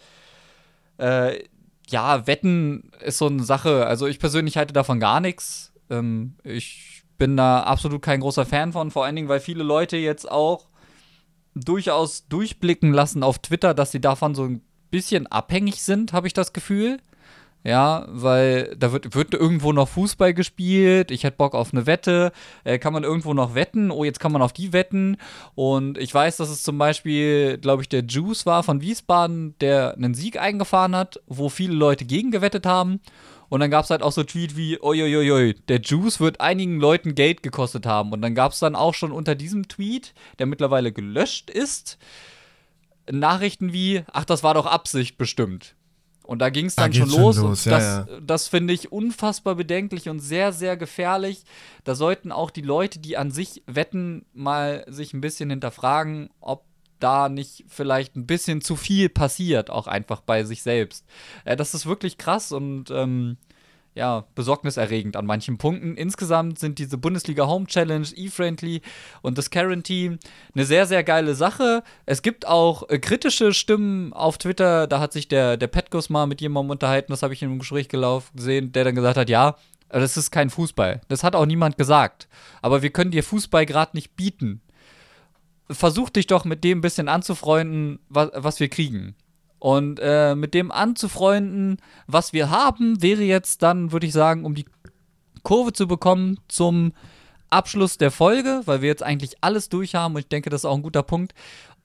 Äh, ja, Wetten ist so eine Sache. Also ich persönlich halte davon gar nichts. Ähm, ich bin da absolut kein großer Fan von, vor allen Dingen, weil viele Leute jetzt auch durchaus durchblicken lassen auf Twitter, dass sie davon so ein bisschen abhängig sind, habe ich das Gefühl. Ja, weil da wird, wird irgendwo noch Fußball gespielt. Ich hätte Bock auf eine Wette. Äh, kann man irgendwo noch wetten? Oh, jetzt kann man auf die wetten. Und ich weiß, dass es zum Beispiel, glaube ich, der Juice war von Wiesbaden, der einen Sieg eingefahren hat, wo viele Leute gegen gewettet haben. Und dann gab es halt auch so Tweet wie, oi, der Juice wird einigen Leuten Geld gekostet haben. Und dann gab es dann auch schon unter diesem Tweet, der mittlerweile gelöscht ist, Nachrichten wie, ach, das war doch Absicht bestimmt. Und da ging es dann da schon los. Schon los. Ja, das, ja. das finde ich unfassbar bedenklich und sehr, sehr gefährlich. Da sollten auch die Leute, die an sich wetten, mal sich ein bisschen hinterfragen, ob da nicht vielleicht ein bisschen zu viel passiert, auch einfach bei sich selbst. Äh, das ist wirklich krass und ähm, ja, besorgniserregend an manchen Punkten. Insgesamt sind diese Bundesliga Home Challenge, E-Friendly und das Quarantine eine sehr, sehr geile Sache. Es gibt auch äh, kritische Stimmen auf Twitter. Da hat sich der, der Petkus mal mit jemandem unterhalten, das habe ich in einem Gespräch gelaufen gesehen, der dann gesagt hat, ja, das ist kein Fußball. Das hat auch niemand gesagt. Aber wir können dir Fußball gerade nicht bieten. Versuch dich doch mit dem ein bisschen anzufreunden, was, was wir kriegen. Und äh, mit dem anzufreunden, was wir haben, wäre jetzt dann, würde ich sagen, um die Kurve zu bekommen zum Abschluss der Folge, weil wir jetzt eigentlich alles durch haben und ich denke, das ist auch ein guter Punkt.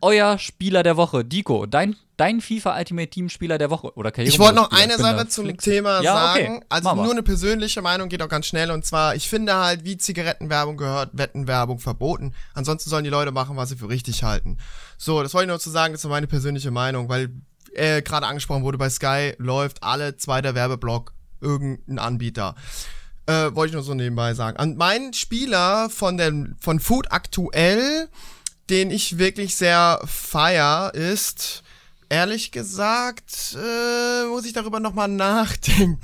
Euer Spieler der Woche, Dico, dein, dein FIFA Ultimate Team Spieler der Woche oder Karriere Ich wollte noch eine Sache zum Flix. Thema ja, sagen. Okay. Also nur eine persönliche Meinung geht auch ganz schnell und zwar, ich finde halt, wie Zigarettenwerbung gehört, Wettenwerbung verboten. Ansonsten sollen die Leute machen, was sie für richtig halten. So, das wollte ich nur zu sagen, das ist meine persönliche Meinung, weil äh, gerade angesprochen wurde, bei Sky läuft alle zweiter Werbeblock irgendein Anbieter. Äh, wollte ich nur so nebenbei sagen. Und mein Spieler von, dem, von Food aktuell, den ich wirklich sehr feier, ist Ehrlich gesagt, äh, muss ich darüber nochmal nachdenken.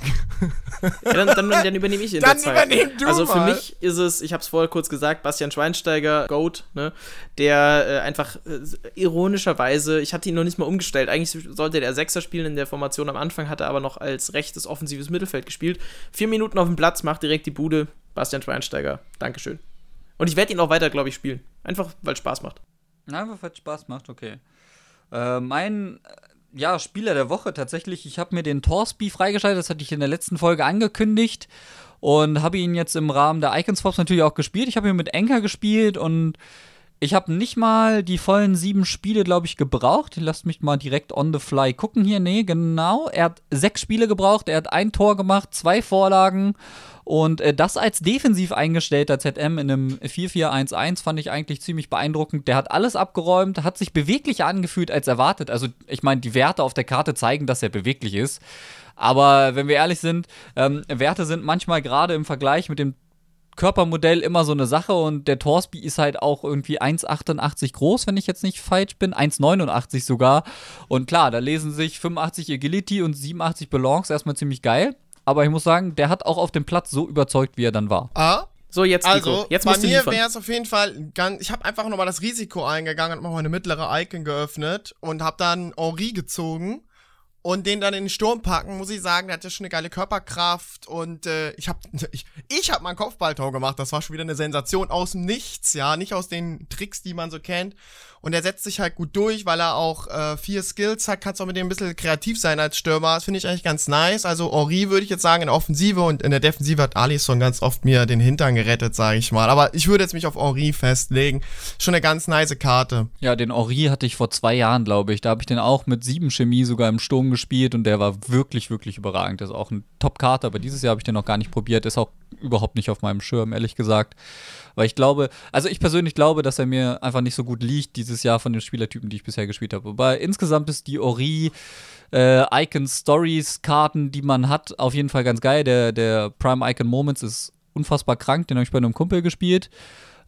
Ja, dann, dann, dann, übernehme ich in dann der Zeit. Übernehm du also für mal. mich ist es, ich habe es vorher kurz gesagt, Bastian Schweinsteiger, Goat, ne, der äh, einfach äh, ironischerweise, ich hatte ihn noch nicht mal umgestellt. Eigentlich sollte der Sechser spielen in der Formation am Anfang, hat er aber noch als rechtes offensives Mittelfeld gespielt. Vier Minuten auf dem Platz, macht direkt die Bude. Bastian Schweinsteiger, Dankeschön. Und ich werde ihn auch weiter, glaube ich, spielen. Einfach, weil es Spaß macht. Einfach, weil es Spaß macht, okay. Äh, mein ja, Spieler der Woche tatsächlich, ich habe mir den Torsby freigeschaltet, das hatte ich in der letzten Folge angekündigt und habe ihn jetzt im Rahmen der Icon Swaps natürlich auch gespielt. Ich habe ihn mit Anker gespielt und Ich habe nicht mal die vollen sieben Spiele, glaube ich, gebraucht. Lasst mich mal direkt on the fly gucken hier. Nee, genau. Er hat sechs Spiele gebraucht. Er hat ein Tor gemacht, zwei Vorlagen. Und äh, das als defensiv eingestellter ZM in einem 4-4-1-1 fand ich eigentlich ziemlich beeindruckend. Der hat alles abgeräumt, hat sich beweglicher angefühlt als erwartet. Also, ich meine, die Werte auf der Karte zeigen, dass er beweglich ist. Aber wenn wir ehrlich sind, ähm, Werte sind manchmal gerade im Vergleich mit dem Körpermodell immer so eine Sache und der Torsby ist halt auch irgendwie 1,88 groß, wenn ich jetzt nicht falsch bin, 1,89 sogar. Und klar, da lesen sich 85 Agility und 87 Balance erstmal ziemlich geil. Aber ich muss sagen, der hat auch auf dem Platz so überzeugt, wie er dann war. Ah, so, jetzt Also, jetzt bei mir wäre es auf jeden Fall ganz. Ich habe einfach nochmal das Risiko eingegangen und mal meine mittlere Icon geöffnet und habe dann Henri gezogen und den dann in den Sturm packen, muss ich sagen, der hat ja schon eine geile Körperkraft und äh, ich habe ich, ich hab mal Kopfballtor gemacht, das war schon wieder eine Sensation aus dem Nichts, ja, nicht aus den Tricks, die man so kennt und er setzt sich halt gut durch, weil er auch äh, vier Skills hat, kannst auch mit dem ein bisschen kreativ sein als Stürmer. Das finde ich eigentlich ganz nice. Also Ori würde ich jetzt sagen in der Offensive und in der Defensive hat Alisson ganz oft mir den Hintern gerettet, sage ich mal. Aber ich würde jetzt mich auf Ori festlegen. Schon eine ganz nice Karte. Ja, den Ori hatte ich vor zwei Jahren, glaube ich. Da habe ich den auch mit sieben Chemie sogar im Sturm gespielt und der war wirklich, wirklich überragend. Das ist auch eine Top-Karte, aber dieses Jahr habe ich den noch gar nicht probiert. Ist auch überhaupt nicht auf meinem Schirm, ehrlich gesagt. Weil ich glaube, also ich persönlich glaube, dass er mir einfach nicht so gut liegt dieses Jahr von den Spielertypen, die ich bisher gespielt habe. Wobei insgesamt ist die Ori äh, Icon Stories Karten, die man hat, auf jeden Fall ganz geil. Der, der Prime Icon Moments ist unfassbar krank, den habe ich bei einem Kumpel gespielt.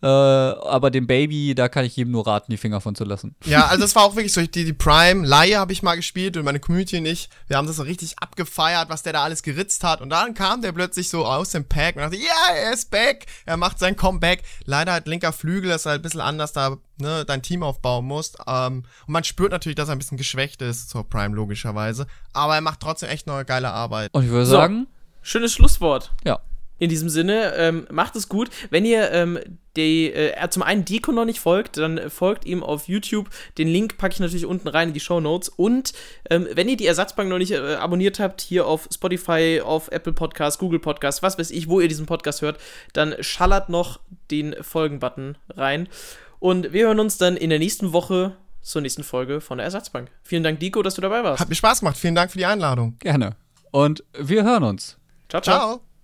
Äh, aber dem Baby, da kann ich jedem nur raten, die Finger von zu lassen. Ja, also es war auch wirklich so, die, die Prime-Laie habe ich mal gespielt und meine Community und ich, wir haben das so richtig abgefeiert, was der da alles geritzt hat. Und dann kam der plötzlich so aus dem Pack und dachte, ja, yeah, er ist back, er macht sein Comeback. Leider hat linker Flügel, das ist halt ein bisschen anders, da ne, dein Team aufbauen musst. Ähm, und man spürt natürlich, dass er ein bisschen geschwächt ist zur Prime, logischerweise. Aber er macht trotzdem echt noch eine geile Arbeit. Und ich würde so, sagen, schönes Schlusswort. Ja. In diesem Sinne, ähm, macht es gut. Wenn ihr ähm, die, äh, zum einen Deco noch nicht folgt, dann folgt ihm auf YouTube. Den Link packe ich natürlich unten rein in die Show Notes. Und ähm, wenn ihr die Ersatzbank noch nicht äh, abonniert habt, hier auf Spotify, auf Apple Podcasts, Google Podcasts, was weiß ich, wo ihr diesen Podcast hört, dann schallert noch den Folgen-Button rein. Und wir hören uns dann in der nächsten Woche zur nächsten Folge von der Ersatzbank. Vielen Dank, Deco, dass du dabei warst. Hat mir Spaß gemacht. Vielen Dank für die Einladung. Gerne. Und wir hören uns. ciao. ciao. ciao.